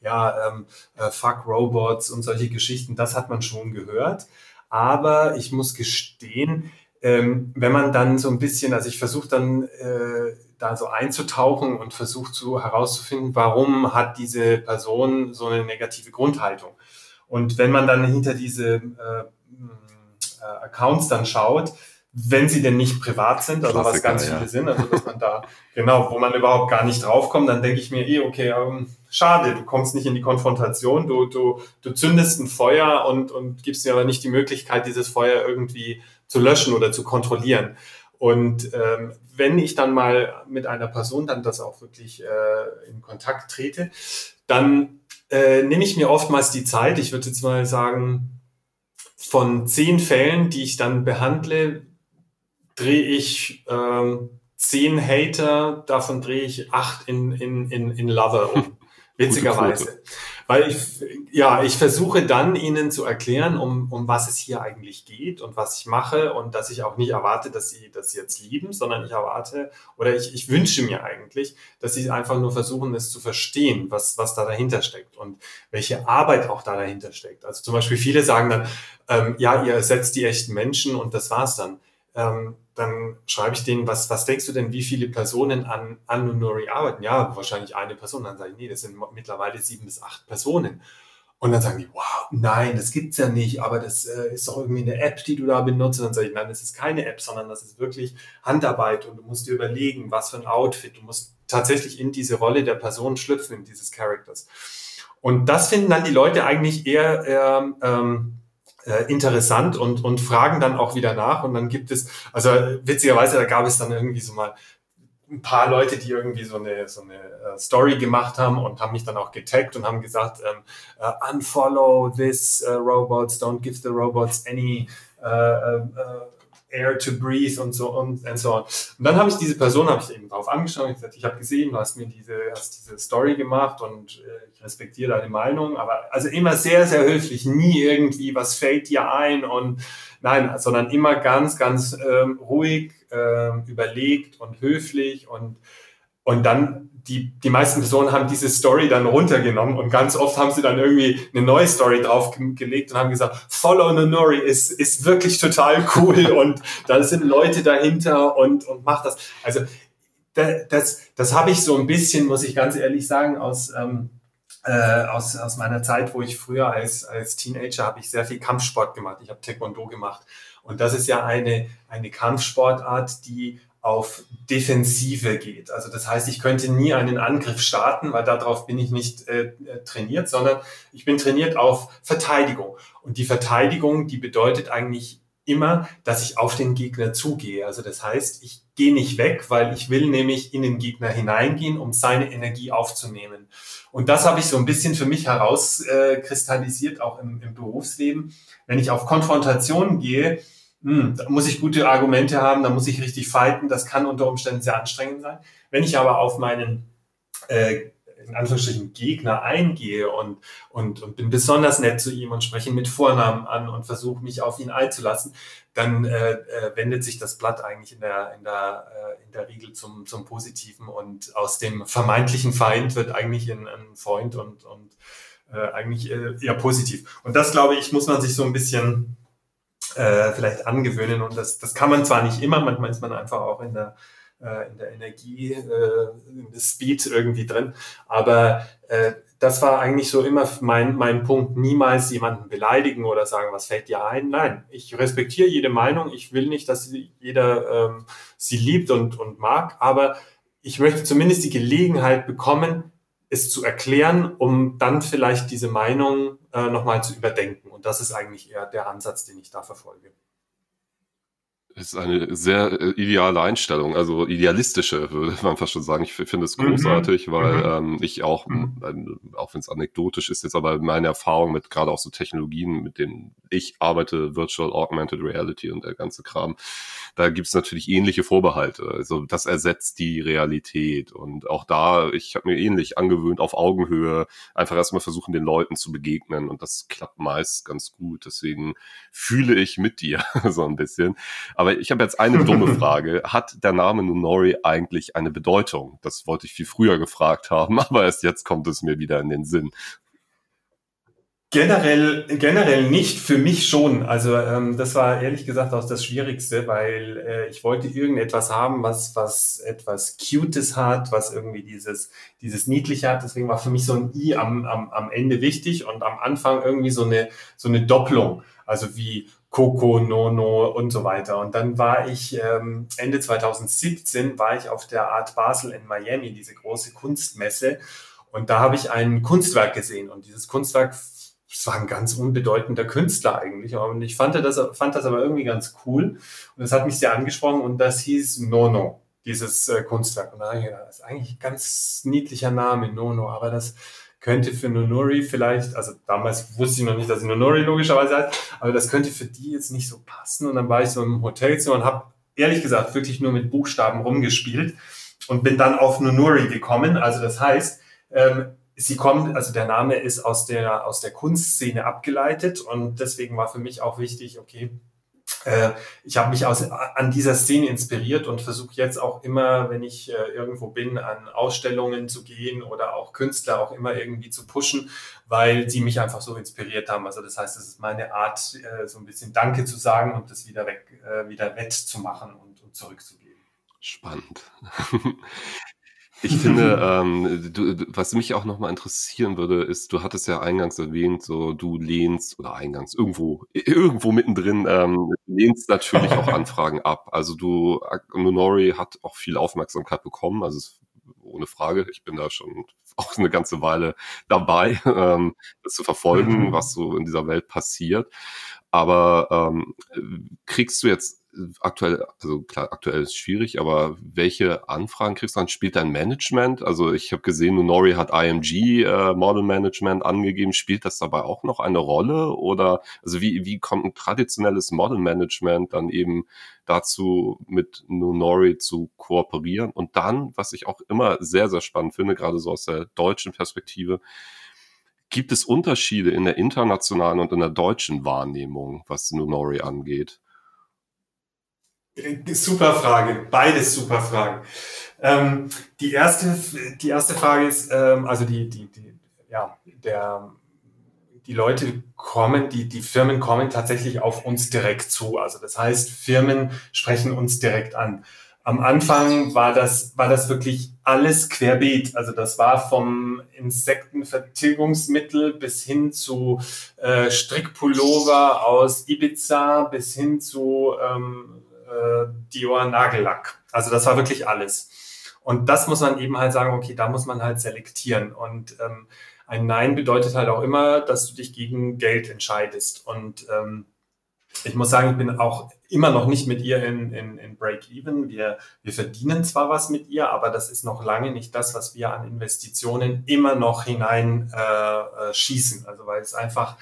S2: ja, ähm, äh, fuck Robots und solche Geschichten. Das hat man schon gehört. Aber ich muss gestehen, ähm, wenn man dann so ein bisschen, also ich versuche dann äh, da so einzutauchen und versuche so herauszufinden, warum hat diese Person so eine negative Grundhaltung. Und wenn man dann hinter diese äh, äh, Accounts dann schaut, wenn sie denn nicht privat sind, also was ganz viele ja. sind, also dass man da, genau, wo man überhaupt gar nicht draufkommt, dann denke ich mir eh, okay, ähm, schade, du kommst nicht in die Konfrontation, du, du, du zündest ein Feuer und, und gibst dir aber nicht die Möglichkeit, dieses Feuer irgendwie zu löschen oder zu kontrollieren. Und ähm, wenn ich dann mal mit einer Person dann das auch wirklich äh, in Kontakt trete, dann äh, nehme ich mir oftmals die Zeit, ich würde jetzt mal sagen, von zehn Fällen, die ich dann behandle, drehe ich ähm, zehn Hater, davon drehe ich acht in, in, in, in Lover um. Witzigerweise. Weil ich, ja, ich versuche dann ihnen zu erklären, um, um was es hier eigentlich geht und was ich mache und dass ich auch nicht erwarte, dass sie das jetzt lieben, sondern ich erwarte oder ich, ich wünsche mir eigentlich, dass sie einfach nur versuchen, es zu verstehen, was, was da dahinter steckt und welche Arbeit auch da dahinter steckt. Also zum Beispiel viele sagen dann, ähm, ja, ihr ersetzt die echten Menschen und das war's dann. Ähm, dann schreibe ich denen, was, was denkst du denn, wie viele Personen an, an Nunuri arbeiten? Ja, wahrscheinlich eine Person. Dann sage ich, nee, das sind mittlerweile sieben bis acht Personen. Und dann sagen die, wow, nein, das gibt's ja nicht, aber das äh, ist doch irgendwie eine App, die du da benutzt. Und dann sage ich, nein, das ist keine App, sondern das ist wirklich Handarbeit und du musst dir überlegen, was für ein Outfit. Du musst tatsächlich in diese Rolle der Person schlüpfen, in dieses Characters. Und das finden dann die Leute eigentlich eher, eher ähm, äh, interessant und, und fragen dann auch wieder nach. Und dann gibt es, also witzigerweise, da gab es dann irgendwie so mal ein paar Leute, die irgendwie so eine, so eine uh, Story gemacht haben und haben mich dann auch getaggt und haben gesagt, ähm, uh, unfollow this uh, robots, don't give the robots any Air to breathe und so und, und so on. Und dann habe ich diese Person, habe ich eben drauf angeschaut und gesagt, ich habe gesehen, du hast mir diese, hast diese Story gemacht und äh, ich respektiere deine Meinung, aber also immer sehr, sehr höflich, nie irgendwie, was fällt dir ein und nein, sondern immer ganz, ganz ähm, ruhig, ähm, überlegt und höflich und und dann die, die meisten Personen haben diese Story dann runtergenommen und ganz oft haben sie dann irgendwie eine neue Story draufgelegt und haben gesagt, Follow Nonori ist, ist wirklich total cool und da sind Leute dahinter und, und macht das. Also das, das, das habe ich so ein bisschen, muss ich ganz ehrlich sagen, aus, ähm, äh, aus, aus meiner Zeit, wo ich früher als, als Teenager habe ich sehr viel Kampfsport gemacht. Ich habe Taekwondo gemacht. Und das ist ja eine, eine Kampfsportart, die auf Defensive geht. Also das heißt, ich könnte nie einen Angriff starten, weil darauf bin ich nicht äh, äh, trainiert, sondern ich bin trainiert auf Verteidigung. Und die Verteidigung, die bedeutet eigentlich immer, dass ich auf den Gegner zugehe. Also das heißt, ich gehe nicht weg, weil ich will nämlich in den Gegner hineingehen, um seine Energie aufzunehmen. Und das habe ich so ein bisschen für mich herauskristallisiert, äh, auch im, im Berufsleben. Wenn ich auf Konfrontationen gehe, hm, da muss ich gute Argumente haben, da muss ich richtig fighten, das kann unter Umständen sehr anstrengend sein. Wenn ich aber auf meinen äh, in Anführungsstrichen Gegner eingehe und, und, und bin besonders nett zu ihm und spreche ihn mit Vornamen an und versuche mich auf ihn einzulassen, dann äh, äh, wendet sich das Blatt eigentlich in der, in der, äh, in der Regel zum, zum Positiven und aus dem vermeintlichen Feind wird eigentlich ein, ein Freund und, und äh, eigentlich äh, eher positiv. Und das, glaube ich, muss man sich so ein bisschen äh, vielleicht angewöhnen. Und das, das kann man zwar nicht immer, manchmal ist man einfach auch in der, äh, in der Energie, äh, in der Speed irgendwie drin. Aber äh, das war eigentlich so immer mein, mein Punkt, niemals jemanden beleidigen oder sagen, was fällt dir ein. Nein, ich respektiere jede Meinung. Ich will nicht, dass jeder ähm, sie liebt und, und mag, aber ich möchte zumindest die Gelegenheit bekommen, es zu erklären, um dann vielleicht diese Meinung äh, nochmal zu überdenken. Und das ist eigentlich eher der Ansatz, den ich da verfolge
S1: ist eine sehr äh, ideale Einstellung, also idealistische, würde man fast schon sagen. Ich finde es mhm. großartig, mhm. weil ähm, ich auch, mhm. auch wenn es anekdotisch ist, jetzt aber meine Erfahrung mit gerade auch so Technologien, mit denen ich arbeite, Virtual Augmented Reality und der ganze Kram, da gibt es natürlich ähnliche Vorbehalte. Also das ersetzt die Realität. Und auch da, ich habe mir ähnlich angewöhnt, auf Augenhöhe einfach erstmal versuchen, den Leuten zu begegnen. Und das klappt meist ganz gut. Deswegen fühle ich mit dir so ein bisschen. Aber ich habe jetzt eine dumme Frage. Hat der Name Nunori eigentlich eine Bedeutung? Das wollte ich viel früher gefragt haben, aber erst jetzt kommt es mir wieder in den Sinn.
S2: Generell, generell nicht, für mich schon. Also ähm, das war ehrlich gesagt auch das Schwierigste, weil äh, ich wollte irgendetwas haben, was, was etwas Cutes hat, was irgendwie dieses, dieses Niedliche hat. Deswegen war für mich so ein I am, am, am Ende wichtig und am Anfang irgendwie so eine, so eine Doppelung. Also wie Coco, Nono und so weiter. Und dann war ich ähm, Ende 2017 war ich auf der Art Basel in Miami, diese große Kunstmesse. Und da habe ich ein Kunstwerk gesehen. Und dieses Kunstwerk, das war ein ganz unbedeutender Künstler eigentlich. Und ich fand das, fand das aber irgendwie ganz cool. Und das hat mich sehr angesprochen. Und das hieß Nono, dieses äh, Kunstwerk. Und da habe ich das ist eigentlich ein ganz niedlicher Name, Nono. Aber das könnte für Nonori vielleicht, also damals wusste ich noch nicht, dass sie Nonori logischerweise heißt, aber das könnte für die jetzt nicht so passen. Und dann war ich so im Hotelzimmer und habe ehrlich gesagt wirklich nur mit Buchstaben rumgespielt und bin dann auf Nonori gekommen. Also das heißt, ähm, sie kommt, also der Name ist aus der, aus der Kunstszene abgeleitet und deswegen war für mich auch wichtig, okay, äh, ich habe mich aus, an dieser Szene inspiriert und versuche jetzt auch immer, wenn ich äh, irgendwo bin, an Ausstellungen zu gehen oder auch Künstler auch immer irgendwie zu pushen, weil sie mich einfach so inspiriert haben. Also das heißt, es ist meine Art, äh, so ein bisschen Danke zu sagen und das wieder weg, wieder wettzumachen und, und zurückzugeben.
S1: Spannend. Ich finde, ähm, du, was mich auch nochmal interessieren würde, ist, du hattest ja eingangs erwähnt, so du lehnst oder eingangs irgendwo irgendwo mittendrin ähm, lehnst natürlich auch Anfragen ab. Also du Nonori hat auch viel Aufmerksamkeit bekommen, also ohne Frage. Ich bin da schon auch eine ganze Weile dabei, ähm, das zu verfolgen, mhm. was so in dieser Welt passiert. Aber ähm, kriegst du jetzt aktuell, also klar, aktuell ist schwierig, aber welche Anfragen kriegst du dann? Spielt dein Management? Also ich habe gesehen, Nunori hat IMG äh, Model Management angegeben. Spielt das dabei auch noch eine Rolle? Oder also wie, wie kommt ein traditionelles Model Management dann eben dazu, mit Nunori zu kooperieren? Und dann, was ich auch immer sehr, sehr spannend finde, gerade so aus der deutschen Perspektive, gibt es Unterschiede in der internationalen und in der deutschen Wahrnehmung, was Nunori angeht?
S2: Super Frage, beides super Fragen. Ähm, die, erste, die erste Frage ist, ähm, also die, die, die, ja, der, die Leute kommen, die, die Firmen kommen tatsächlich auf uns direkt zu. Also das heißt, Firmen sprechen uns direkt an. Am Anfang war das, war das wirklich alles querbeet. Also das war vom Insektenvertilgungsmittel bis hin zu äh, Strickpullover aus Ibiza bis hin zu ähm, äh, Dior Nagellack. Also das war wirklich alles. Und das muss man eben halt sagen, okay, da muss man halt selektieren. Und ähm, ein Nein bedeutet halt auch immer, dass du dich gegen Geld entscheidest. Und ähm, ich muss sagen, ich bin auch immer noch nicht mit ihr in, in, in Break-Even. Wir, wir verdienen zwar was mit ihr, aber das ist noch lange nicht das, was wir an Investitionen immer noch hinein äh, äh, schießen. Also weil es einfach,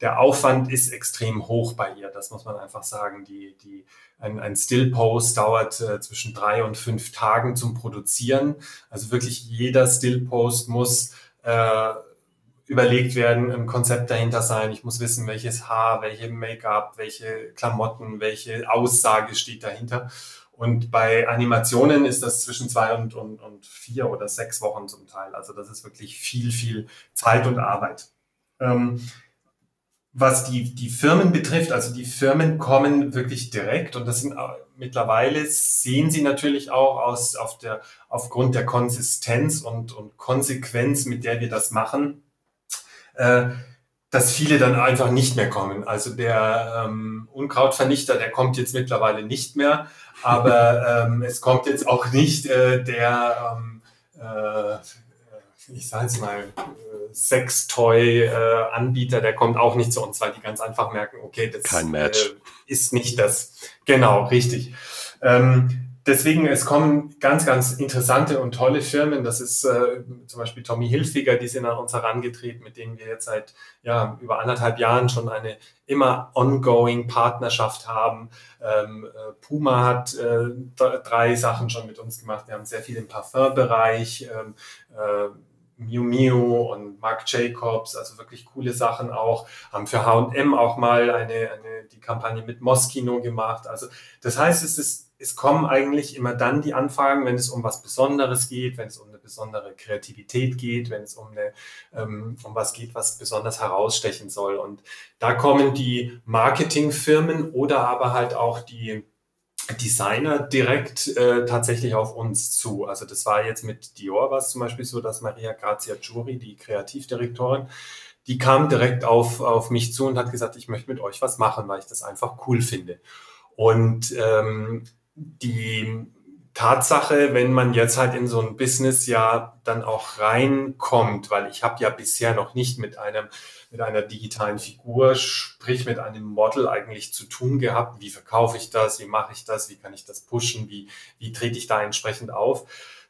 S2: der Aufwand ist extrem hoch bei ihr. Das muss man einfach sagen. Die, die, ein, ein Still-Post dauert äh, zwischen drei und fünf Tagen zum Produzieren. Also wirklich jeder Still-Post muss äh, überlegt werden, ein Konzept dahinter sein. Ich muss wissen, welches Haar, welche Make-up, welche Klamotten, welche Aussage steht dahinter. Und bei Animationen ist das zwischen zwei und, und, und vier oder sechs Wochen zum Teil. Also das ist wirklich viel, viel Zeit und Arbeit. Ähm, was die, die Firmen betrifft, also die Firmen kommen wirklich direkt und das sind mittlerweile sehen sie natürlich auch aus, auf der, aufgrund der Konsistenz und, und Konsequenz, mit der wir das machen, äh, dass viele dann einfach nicht mehr kommen. Also der ähm, Unkrautvernichter, der kommt jetzt mittlerweile nicht mehr, aber ähm, es kommt jetzt auch nicht äh, der, ähm, äh, ich sage es mal, äh, Sextoy-Anbieter, der kommt auch nicht zu uns, weil die ganz einfach merken, okay, das
S1: Kein Match.
S2: Äh, ist nicht das. Genau, richtig. Ähm, deswegen, es kommen ganz, ganz interessante und tolle Firmen. Das ist äh, zum Beispiel Tommy Hilfiger, die sind an uns herangetreten, mit denen wir jetzt seit ja, über anderthalb Jahren schon eine immer ongoing Partnerschaft haben. Ähm, äh, Puma hat äh, drei Sachen schon mit uns gemacht. Wir haben sehr viel im Parfumbereich. Ähm, äh, Miu Miu und Marc Jacobs, also wirklich coole Sachen auch, haben für H&M auch mal eine, eine, die Kampagne mit Moschino gemacht. Also das heißt, es ist es kommen eigentlich immer dann die Anfragen, wenn es um was Besonderes geht, wenn es um eine besondere Kreativität geht, wenn es um, eine, ähm, um was geht, was besonders herausstechen soll. Und da kommen die Marketingfirmen oder aber halt auch die Designer direkt äh, tatsächlich auf uns zu. Also das war jetzt mit Dior was zum Beispiel so, dass Maria Grazia Giuri, die Kreativdirektorin, die kam direkt auf, auf mich zu und hat gesagt, ich möchte mit euch was machen, weil ich das einfach cool finde. Und ähm, die Tatsache, wenn man jetzt halt in so ein Business ja dann auch reinkommt, weil ich habe ja bisher noch nicht mit einem mit einer digitalen Figur, sprich mit einem Model eigentlich zu tun gehabt. Wie verkaufe ich das? Wie mache ich das? Wie kann ich das pushen? Wie, wie trete ich da entsprechend auf?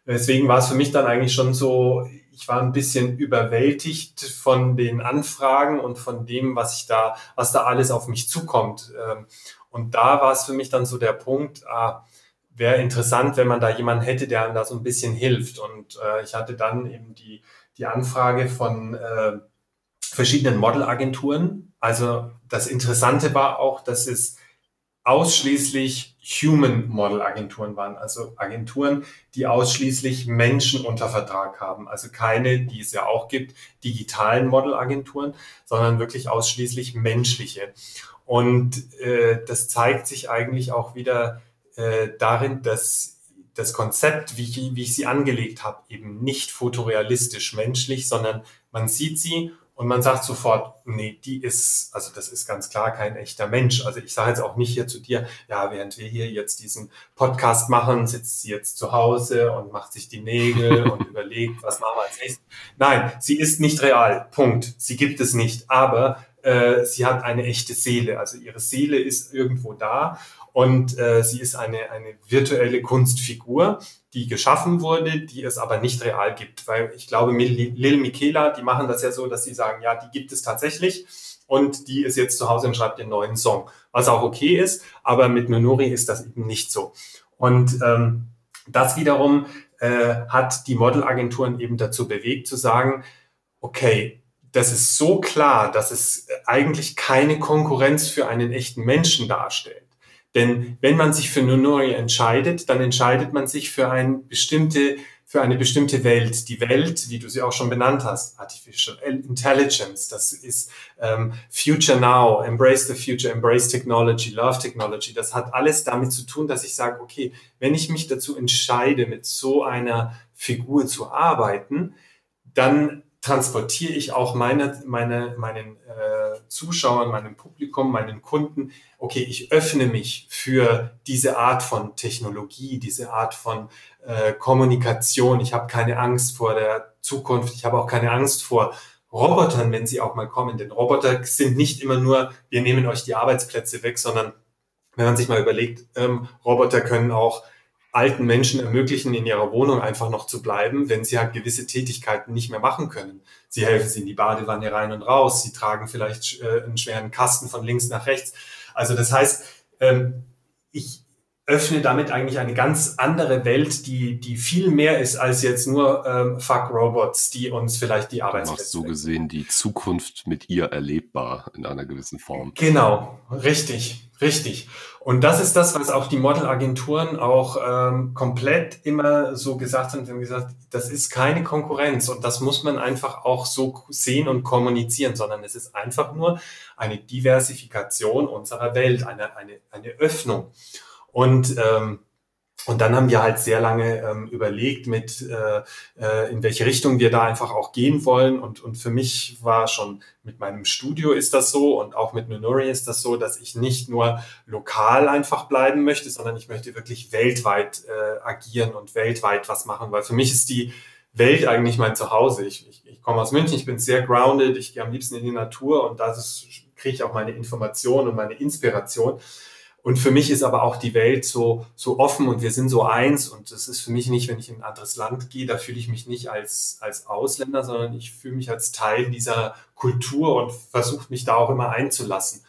S2: Deswegen war es für mich dann eigentlich schon so, ich war ein bisschen überwältigt von den Anfragen und von dem, was ich da, was da alles auf mich zukommt. Ähm, und da war es für mich dann so der Punkt, ah, wäre interessant, wenn man da jemanden hätte, der einem da so ein bisschen hilft. Und äh, ich hatte dann eben die, die Anfrage von äh, verschiedenen Modelagenturen. Also das Interessante war auch, dass es ausschließlich Human Model Agenturen waren, also Agenturen, die ausschließlich Menschen unter Vertrag haben, also keine, die es ja auch gibt, digitalen Model Agenturen, sondern wirklich ausschließlich menschliche. Und äh, das zeigt sich eigentlich auch wieder äh, darin, dass das Konzept, wie ich, wie ich sie angelegt habe, eben nicht fotorealistisch menschlich, sondern man sieht sie und man sagt sofort, nee, die ist, also das ist ganz klar kein echter Mensch. Also ich sage jetzt auch nicht hier zu dir, ja, während wir hier jetzt diesen Podcast machen, sitzt sie jetzt zu Hause und macht sich die Nägel und überlegt, was machen wir als nächstes. Nein, sie ist nicht real. Punkt. Sie gibt es nicht. Aber äh, sie hat eine echte Seele. Also ihre Seele ist irgendwo da und äh, sie ist eine, eine virtuelle Kunstfigur, die geschaffen wurde, die es aber nicht real gibt. Weil ich glaube, Lil Michaela, die machen das ja so, dass sie sagen, ja, die gibt es tatsächlich und die ist jetzt zu Hause und schreibt den neuen Song. Was auch okay ist, aber mit Nonori ist das eben nicht so. Und ähm, das wiederum äh, hat die Modelagenturen eben dazu bewegt zu sagen, okay, das ist so klar, dass es eigentlich keine Konkurrenz für einen echten Menschen darstellt. Denn wenn man sich für Nonori entscheidet, dann entscheidet man sich für eine bestimmte für eine bestimmte Welt. Die Welt, wie du sie auch schon benannt hast, Artificial Intelligence, das ist ähm, Future Now, Embrace the Future, Embrace Technology, Love Technology. Das hat alles damit zu tun, dass ich sage, okay, wenn ich mich dazu entscheide, mit so einer Figur zu arbeiten, dann transportiere ich auch meine, meine, meinen äh, Zuschauern, meinem Publikum, meinen Kunden, okay, ich öffne mich für diese Art von Technologie, diese Art von äh, Kommunikation. Ich habe keine Angst vor der Zukunft, ich habe auch keine Angst vor Robotern, wenn sie auch mal kommen. Denn Roboter sind nicht immer nur, wir nehmen euch die Arbeitsplätze weg, sondern wenn man sich mal überlegt, ähm, Roboter können auch alten Menschen ermöglichen, in ihrer Wohnung einfach noch zu bleiben, wenn sie halt gewisse Tätigkeiten nicht mehr machen können. Sie helfen sie in die Badewanne rein und raus, sie tragen vielleicht äh, einen schweren Kasten von links nach rechts. Also das heißt, ähm, ich öffne damit eigentlich eine ganz andere Welt, die, die viel mehr ist als jetzt nur ähm, Fuck Robots, die uns vielleicht die Arbeitsplätze. Du
S1: machst so gesehen die Zukunft mit ihr erlebbar in einer gewissen Form.
S2: Genau, richtig. Richtig. Und das ist das, was auch die Modelagenturen auch ähm, komplett immer so gesagt haben. Sie haben gesagt, das ist keine Konkurrenz und das muss man einfach auch so sehen und kommunizieren, sondern es ist einfach nur eine Diversifikation unserer Welt, eine, eine, eine Öffnung. Und ähm, und dann haben wir halt sehr lange ähm, überlegt, mit äh, äh, in welche Richtung wir da einfach auch gehen wollen. Und, und für mich war schon mit meinem Studio ist das so und auch mit Nunuri ist das so, dass ich nicht nur lokal einfach bleiben möchte, sondern ich möchte wirklich weltweit äh, agieren und weltweit was machen, weil für mich ist die Welt eigentlich mein Zuhause. Ich, ich, ich komme aus München, ich bin sehr grounded, ich gehe am liebsten in die Natur und da kriege ich auch meine Information und meine Inspiration. Und für mich ist aber auch die Welt so, so offen und wir sind so eins. Und das ist für mich nicht, wenn ich in ein anderes Land gehe, da fühle ich mich nicht als, als Ausländer, sondern ich fühle mich als Teil dieser Kultur und versuche mich da auch immer einzulassen.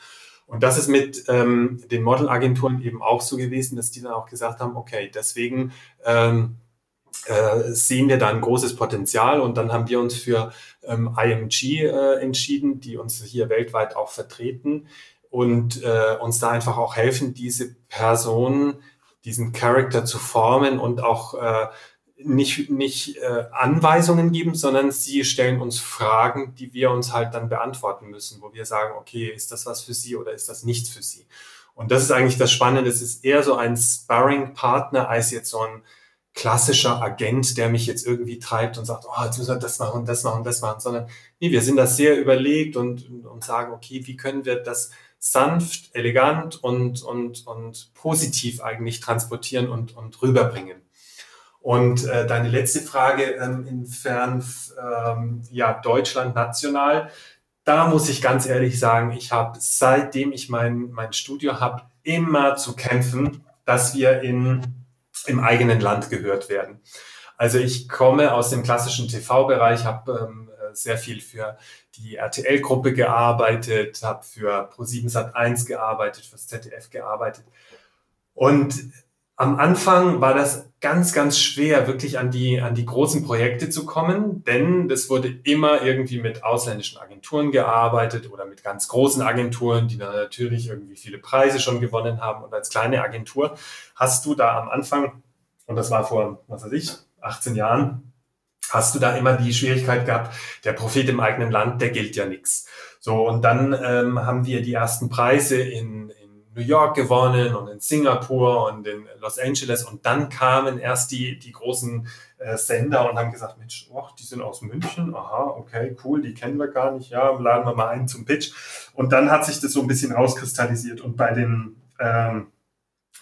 S2: Und das ist mit ähm, den Modelagenturen eben auch so gewesen, dass die dann auch gesagt haben, okay, deswegen ähm, äh, sehen wir da ein großes Potenzial und dann haben wir uns für ähm, IMG äh, entschieden, die uns hier weltweit auch vertreten, und äh, uns da einfach auch helfen, diese Person, diesen Charakter zu formen und auch äh, nicht, nicht äh, Anweisungen geben, sondern sie stellen uns Fragen, die wir uns halt dann beantworten müssen, wo wir sagen, okay, ist das was für sie oder ist das nichts für sie? Und das ist eigentlich das Spannende. Es ist eher so ein Sparring-Partner als jetzt so ein klassischer Agent, der mich jetzt irgendwie treibt und sagt, oh, jetzt müssen wir das machen, das machen, das machen, sondern nee, wir sind da sehr überlegt und, und sagen, okay, wie können wir das sanft, elegant und, und, und positiv eigentlich transportieren und, und rüberbringen. Und äh, deine letzte Frage, ähm, inwiefern ähm, ja, Deutschland national, da muss ich ganz ehrlich sagen, ich habe seitdem ich mein, mein Studio habe, immer zu kämpfen, dass wir in, im eigenen Land gehört werden. Also ich komme aus dem klassischen TV-Bereich, habe ähm, sehr viel für die RTL-Gruppe gearbeitet, habe für Pro7 Sat1 gearbeitet, fürs ZDF gearbeitet. Und am Anfang war das ganz, ganz schwer, wirklich an die, an die großen Projekte zu kommen, denn das wurde immer irgendwie mit ausländischen Agenturen gearbeitet oder mit ganz großen Agenturen, die dann natürlich irgendwie viele Preise schon gewonnen haben. Und als kleine Agentur hast du da am Anfang, und das war vor, was weiß ich, 18 Jahren, hast du da immer die Schwierigkeit gehabt, der Prophet im eigenen Land, der gilt ja nichts. So, und dann ähm, haben wir die ersten Preise in, in New York gewonnen und in Singapur und in Los Angeles und dann kamen erst die, die großen äh, Sender und haben gesagt, Mensch, oh, die sind aus München, aha, okay, cool, die kennen wir gar nicht, ja, laden wir mal ein zum Pitch. Und dann hat sich das so ein bisschen rauskristallisiert und bei den ähm,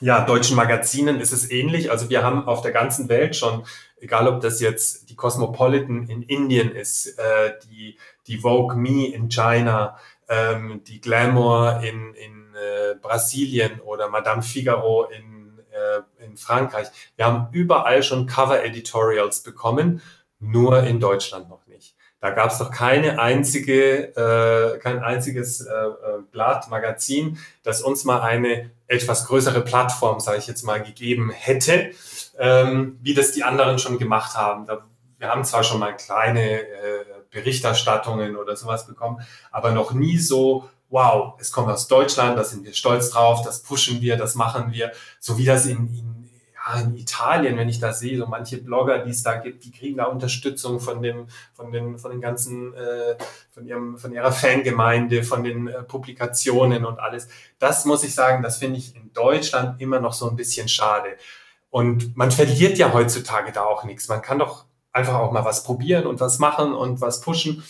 S2: ja, deutschen Magazinen ist es ähnlich. Also wir haben auf der ganzen Welt schon egal ob das jetzt die Cosmopolitan in Indien ist, äh, die, die Vogue Me in China, ähm, die Glamour in, in äh, Brasilien oder Madame Figaro in, äh, in Frankreich. Wir haben überall schon Cover-Editorials bekommen, nur in Deutschland noch nicht. Da gab es doch keine einzige, äh, kein einziges äh, äh, Blatt, Magazin, das uns mal eine etwas größere Plattform, sage ich jetzt mal, gegeben hätte ähm, wie das die anderen schon gemacht haben. Da, wir haben zwar schon mal kleine äh, Berichterstattungen oder sowas bekommen, aber noch nie so wow, es kommt aus Deutschland, da sind wir stolz drauf, das pushen wir, das machen wir, so wie das in, in ja, in Italien, wenn ich da sehe, so manche Blogger, die es da gibt, die kriegen da Unterstützung von dem, von den, von den ganzen, äh, von ihrem, von ihrer Fangemeinde, von den äh, Publikationen und alles. Das muss ich sagen, das finde ich in Deutschland immer noch so ein bisschen schade. Und man verliert ja heutzutage da auch nichts. Man kann doch einfach auch mal was probieren und was machen und was pushen.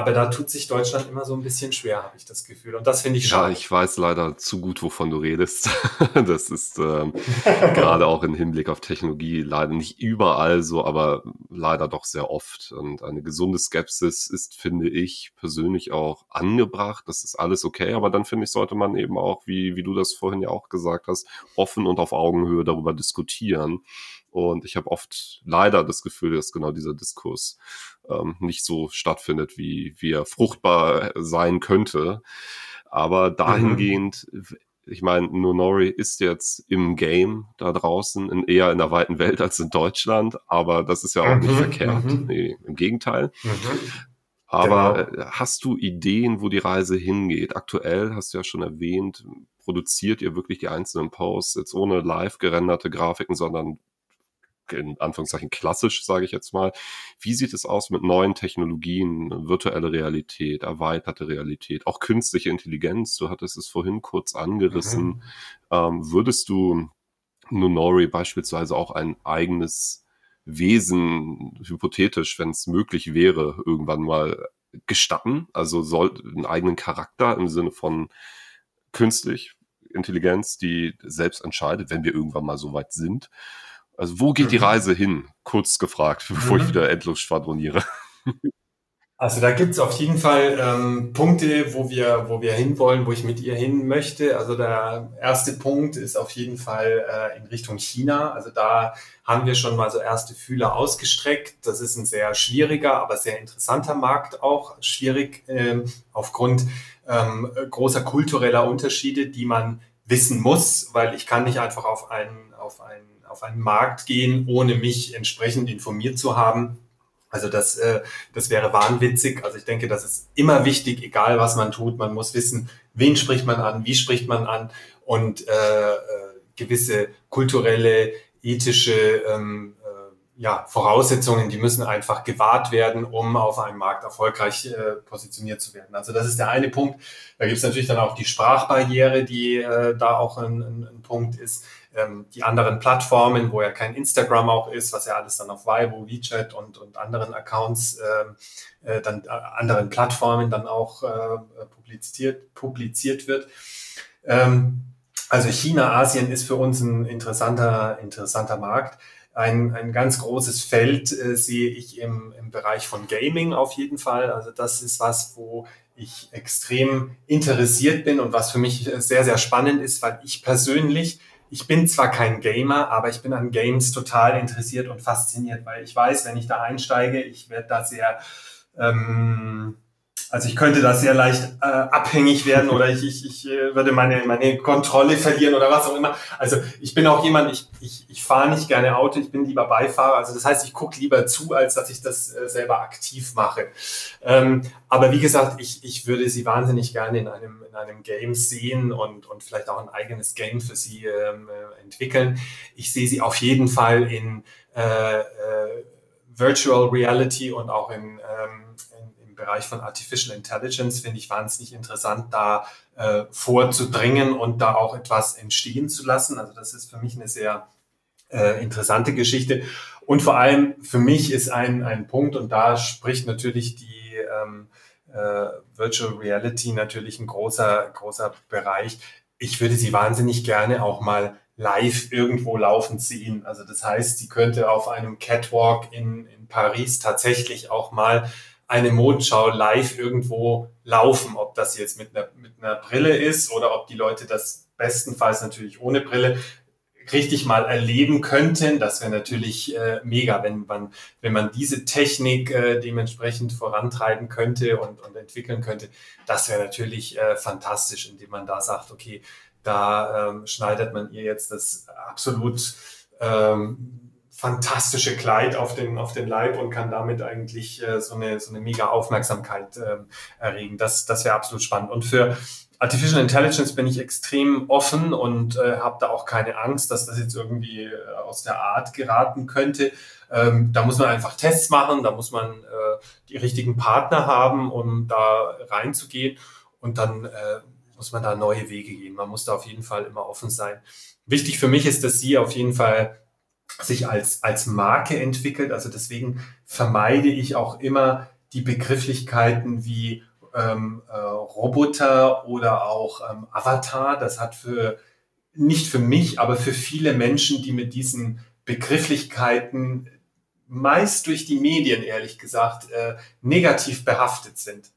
S2: Aber da tut sich Deutschland immer so ein bisschen schwer, habe ich das Gefühl. Und das finde ich schade.
S1: Ja, ich weiß leider zu gut, wovon du redest. das ist ähm, gerade auch im Hinblick auf Technologie leider nicht überall so, aber leider doch sehr oft. Und eine gesunde Skepsis ist, finde ich, persönlich auch angebracht. Das ist alles okay, aber dann finde ich, sollte man eben auch, wie, wie du das vorhin ja auch gesagt hast, offen und auf Augenhöhe darüber diskutieren. Und ich habe oft leider das Gefühl, dass genau dieser Diskurs ähm, nicht so stattfindet, wie, wie er fruchtbar sein könnte. Aber dahingehend, mhm. ich meine, Nonori ist jetzt im Game da draußen, in, eher in der weiten Welt als in Deutschland, aber das ist ja auch mhm. nicht verkehrt. Mhm. Nee, Im Gegenteil. Mhm. Aber genau. Äh, hast du Ideen, wo die Reise hingeht? Aktuell hast du ja schon erwähnt, produziert ihr wirklich die einzelnen Posts jetzt ohne live gerenderte Grafiken, sondern in Anführungszeichen klassisch, sage ich jetzt mal. Wie sieht es aus mit neuen Technologien, virtuelle Realität, erweiterte Realität, auch künstliche Intelligenz? Du hattest es vorhin kurz angerissen. Mhm. Ähm, würdest du Nunori beispielsweise auch ein eigenes Wesen, hypothetisch, wenn es möglich wäre, irgendwann mal gestatten? Also soll einen eigenen Charakter im Sinne von künstlich Intelligenz, die selbst entscheidet, wenn wir irgendwann mal so weit sind. Also wo geht mhm. die Reise hin? Kurz gefragt, bevor mhm. ich wieder endlos schwadroniere.
S2: Also da gibt es auf jeden Fall ähm, Punkte, wo wir, wo wir hinwollen, wo ich mit ihr hin möchte. Also der erste Punkt ist auf jeden Fall äh, in Richtung China. Also da haben wir schon mal so erste Fühler ausgestreckt. Das ist ein sehr schwieriger, aber sehr interessanter Markt auch. Schwierig ähm, aufgrund ähm, großer kultureller Unterschiede, die man wissen muss, weil ich kann nicht einfach auf einen, auf einen auf einen Markt gehen, ohne mich entsprechend informiert zu haben. Also das, äh, das wäre wahnwitzig. Also ich denke, das ist immer wichtig, egal was man tut. Man muss wissen, wen spricht man an, wie spricht man an und äh, äh, gewisse kulturelle, ethische ähm, äh, ja, Voraussetzungen, die müssen einfach gewahrt werden, um auf einem Markt erfolgreich äh, positioniert zu werden. Also das ist der eine Punkt. Da gibt es natürlich dann auch die Sprachbarriere, die äh, da auch ein, ein, ein Punkt ist ähm, die anderen Plattformen, wo ja kein Instagram auch ist, was ja alles dann auf Weibo, WeChat und, und anderen Accounts, ähm, äh, dann äh, anderen Plattformen dann auch äh, publiziert, publiziert wird. Ähm, also China, Asien ist für uns ein interessanter, interessanter Markt. Ein, ein ganz großes Feld äh, sehe ich im, im Bereich von Gaming auf jeden Fall. Also das ist was, wo ich extrem interessiert bin und was für mich sehr, sehr spannend ist, weil ich persönlich ich bin zwar kein Gamer, aber ich bin an Games total interessiert und fasziniert, weil ich weiß, wenn ich da einsteige, ich werde da sehr ähm, also ich könnte da sehr leicht äh, abhängig werden oder ich, ich, ich äh, würde meine, meine Kontrolle verlieren oder was auch immer. Also ich bin auch jemand, ich, ich, ich fahre nicht gerne Auto, ich bin lieber Beifahrer. Also das heißt, ich gucke lieber zu, als dass ich das äh, selber aktiv mache. Ähm, aber wie gesagt, ich, ich würde sie wahnsinnig gerne in einem, in einem Game sehen und, und vielleicht auch ein eigenes Game für sie ähm, äh, entwickeln. Ich sehe sie auf jeden Fall in äh, äh, Virtual Reality und auch in ähm, Bereich von Artificial Intelligence finde ich wahnsinnig interessant, da äh, vorzudringen und da auch etwas entstehen zu lassen. Also das ist für mich eine sehr äh, interessante Geschichte. Und vor allem für mich ist ein, ein Punkt, und da spricht natürlich die ähm, äh, Virtual Reality natürlich ein großer, großer Bereich. Ich würde sie wahnsinnig gerne auch mal live irgendwo laufen sehen. Also das heißt, sie könnte auf einem Catwalk in, in Paris tatsächlich auch mal eine Mondschau live irgendwo laufen, ob das jetzt mit einer, mit einer Brille ist oder ob die Leute das bestenfalls natürlich ohne Brille richtig mal erleben könnten. Das wäre natürlich äh, mega, wenn man, wenn man diese Technik äh, dementsprechend vorantreiben könnte und, und entwickeln könnte. Das wäre natürlich äh, fantastisch, indem man da sagt, okay, da ähm, schneidet man ihr jetzt das absolut ähm, fantastische Kleid auf den, auf den Leib und kann damit eigentlich äh, so, eine, so eine mega Aufmerksamkeit ähm, erregen. Das, das wäre absolut spannend. Und für Artificial Intelligence bin ich extrem offen und äh, habe da auch keine Angst, dass das jetzt irgendwie äh, aus der Art geraten könnte. Ähm, da muss man einfach Tests machen, da muss man äh, die richtigen Partner haben, um da reinzugehen und dann äh, muss man da neue Wege gehen. Man muss da auf jeden Fall immer offen sein. Wichtig für mich ist, dass Sie auf jeden Fall sich als, als Marke entwickelt. Also deswegen vermeide ich auch immer die Begrifflichkeiten wie ähm, äh, Roboter oder auch ähm, Avatar. Das hat für nicht für mich, aber für viele Menschen, die mit diesen Begrifflichkeiten meist durch die Medien, ehrlich gesagt, äh, negativ behaftet sind.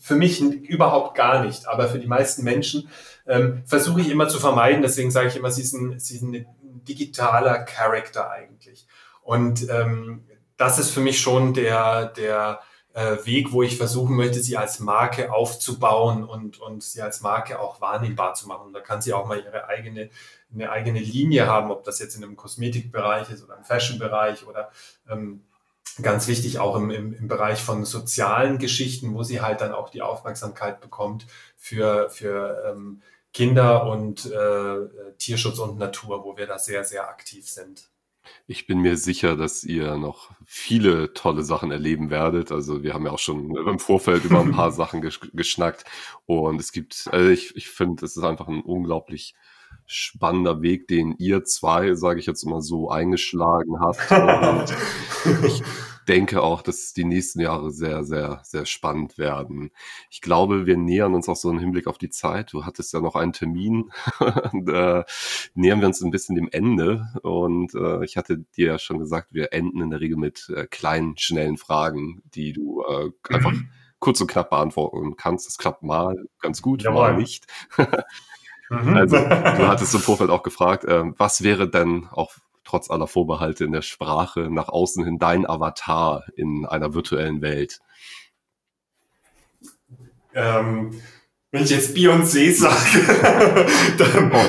S2: Für mich überhaupt gar nicht, aber für die meisten Menschen ähm, versuche ich immer zu vermeiden. Deswegen sage ich immer, sie sind, sie sind ein digitaler Charakter eigentlich. Und ähm, das ist für mich schon der, der äh, Weg, wo ich versuchen möchte, sie als Marke aufzubauen und, und sie als Marke auch wahrnehmbar zu machen. Da kann sie auch mal ihre eigene, eine eigene Linie haben, ob das jetzt in einem Kosmetikbereich ist oder im Fashionbereich oder ähm, ganz wichtig auch im, im, im Bereich von sozialen Geschichten, wo sie halt dann auch die Aufmerksamkeit bekommt für, für ähm, Kinder und äh, Tierschutz und Natur, wo wir da sehr, sehr aktiv sind.
S1: Ich bin mir sicher, dass ihr noch viele tolle Sachen erleben werdet. Also wir haben ja auch schon im Vorfeld über ein paar Sachen geschnackt. Und es gibt, also ich, ich finde, es ist einfach ein unglaublich spannender Weg, den ihr zwei, sage ich jetzt immer so, eingeschlagen habt. Ich denke auch, dass die nächsten Jahre sehr, sehr, sehr spannend werden. Ich glaube, wir nähern uns auch so im Hinblick auf die Zeit. Du hattest ja noch einen Termin. und, äh, nähern wir uns ein bisschen dem Ende. Und äh, ich hatte dir ja schon gesagt, wir enden in der Regel mit äh, kleinen, schnellen Fragen, die du äh, einfach mhm. kurz und knapp beantworten kannst. Das klappt mal ganz gut, Jawohl. mal nicht. Mhm. Also, du hattest im Vorfeld auch gefragt, äh, was wäre denn auch trotz aller Vorbehalte in der Sprache nach außen hin dein Avatar in einer virtuellen Welt?
S2: Ähm, wenn ich jetzt Beyoncé sage, dann, oh.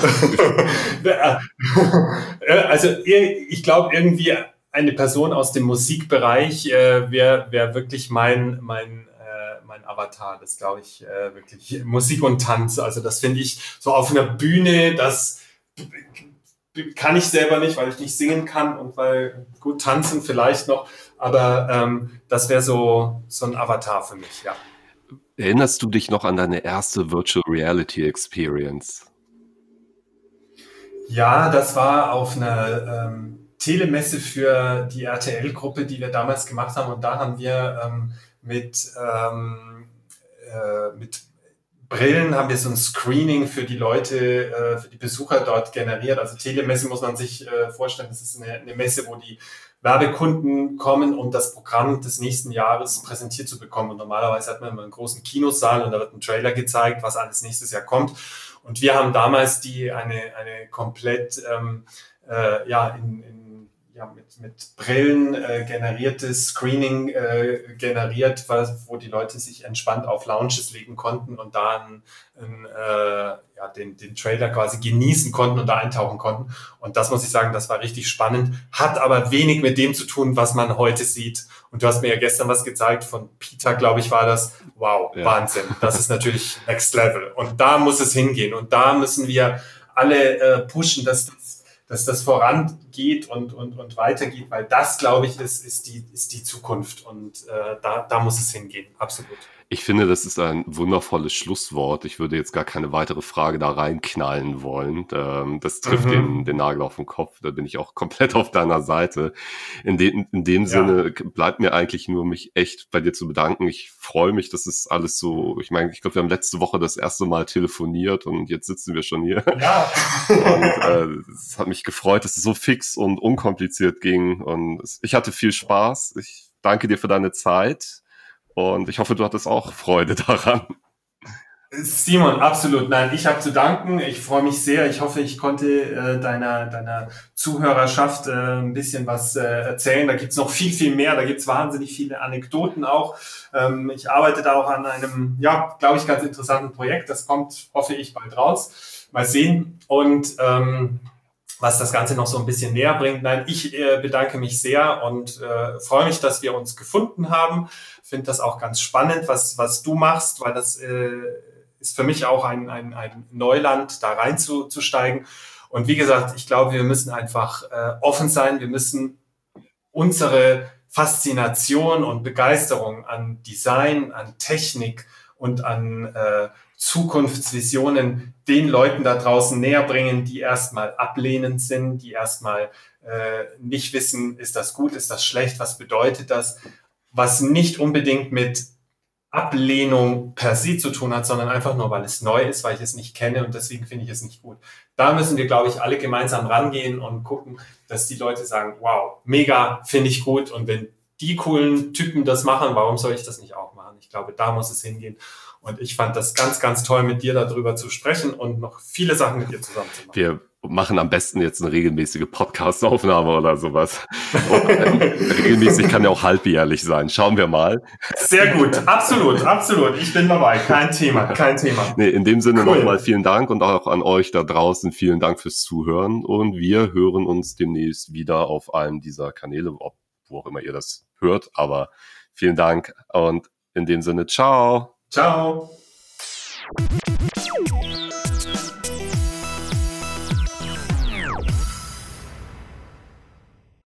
S2: also ich glaube irgendwie eine Person aus dem Musikbereich äh, wäre wär wirklich mein, mein, äh, mein Avatar. Das glaube ich äh, wirklich Musik und Tanz. Also das finde ich so auf einer Bühne, das kann ich selber nicht, weil ich nicht singen kann und weil gut tanzen vielleicht noch, aber ähm, das wäre so, so ein Avatar für mich, ja.
S1: Erinnerst du dich noch an deine erste Virtual Reality Experience?
S2: Ja, das war auf einer ähm, Telemesse für die RTL-Gruppe, die wir damals gemacht haben. Und da haben wir ähm, mit, ähm, äh, mit Brillen haben wir so ein Screening für die Leute, äh, für die Besucher dort generiert. Also Telemesse muss man sich äh, vorstellen, das ist eine, eine Messe, wo die Werbekunden kommen, um das Programm des nächsten Jahres präsentiert zu bekommen. Und normalerweise hat man immer einen großen Kinosaal und da wird ein Trailer gezeigt, was alles nächstes Jahr kommt. Und wir haben damals die eine, eine komplett ähm, äh, ja, in, in ja, mit, mit Brillen äh, generiertes Screening äh, generiert, was, wo die Leute sich entspannt auf Lounges legen konnten und da einen, einen, äh, ja, den, den Trailer quasi genießen konnten und da eintauchen konnten. Und das muss ich sagen, das war richtig spannend, hat aber wenig mit dem zu tun, was man heute sieht. Und du hast mir ja gestern was gezeigt von Peter, glaube ich, war das. Wow, ja. Wahnsinn. Das ist natürlich Next Level. Und da muss es hingehen. Und da müssen wir alle äh, pushen, dass dass das vorangeht und, und, und weitergeht, weil das, glaube ich, ist, ist, die, ist die Zukunft und äh, da, da muss es hingehen, absolut.
S1: Ich finde, das ist ein wundervolles Schlusswort. Ich würde jetzt gar keine weitere Frage da reinknallen wollen. Ähm, das trifft mhm. den, den Nagel auf den Kopf. Da bin ich auch komplett auf deiner Seite. In, de, in dem ja. Sinne bleibt mir eigentlich nur, mich echt bei dir zu bedanken. Ich freue mich, dass es alles so, ich meine, ich glaube, wir haben letzte Woche das erste Mal telefoniert und jetzt sitzen wir schon hier. Ja. und äh, es hat mich gefreut, dass es so fix und unkompliziert ging. Und es, ich hatte viel Spaß. Ich danke dir für deine Zeit. Und ich hoffe, du hattest auch Freude daran.
S2: Simon, absolut. Nein, ich habe zu danken. Ich freue mich sehr. Ich hoffe, ich konnte äh, deiner, deiner Zuhörerschaft äh, ein bisschen was äh, erzählen. Da gibt's noch viel, viel mehr. Da gibt's wahnsinnig viele Anekdoten auch. Ähm, ich arbeite da auch an einem, ja, glaube ich, ganz interessanten Projekt. Das kommt, hoffe ich, bald raus. Mal sehen. Und ähm, was das Ganze noch so ein bisschen näher bringt. Nein, ich äh, bedanke mich sehr und äh, freue mich, dass wir uns gefunden haben. Finde das auch ganz spannend, was, was du machst, weil das äh, ist für mich auch ein, ein, ein Neuland, da reinzusteigen. Und wie gesagt, ich glaube, wir müssen einfach äh, offen sein. Wir müssen unsere Faszination und Begeisterung an Design, an Technik und an äh, Zukunftsvisionen den Leuten da draußen näher bringen, die erstmal ablehnend sind, die erstmal äh, nicht wissen, ist das gut, ist das schlecht, was bedeutet das, was nicht unbedingt mit Ablehnung per se zu tun hat, sondern einfach nur, weil es neu ist, weil ich es nicht kenne und deswegen finde ich es nicht gut. Da müssen wir, glaube ich, alle gemeinsam rangehen und gucken, dass die Leute sagen, wow, mega, finde ich gut und wenn die coolen Typen das machen, warum soll ich das nicht auch machen? Ich glaube, da muss es hingehen. Und ich fand das ganz, ganz toll, mit dir darüber zu sprechen und noch viele Sachen mit dir zusammen zu machen.
S1: Wir machen am besten jetzt eine regelmäßige Podcast-Aufnahme oder sowas. regelmäßig kann ja auch halbjährlich sein. Schauen wir mal.
S2: Sehr gut, absolut, absolut. Ich bin dabei. Kein Thema, kein Thema.
S1: Nee, in dem Sinne cool. nochmal vielen Dank und auch an euch da draußen vielen Dank fürs Zuhören und wir hören uns demnächst wieder auf einem dieser Kanäle, wo auch immer ihr das hört. Aber vielen Dank und in dem Sinne, ciao.
S2: Ciao.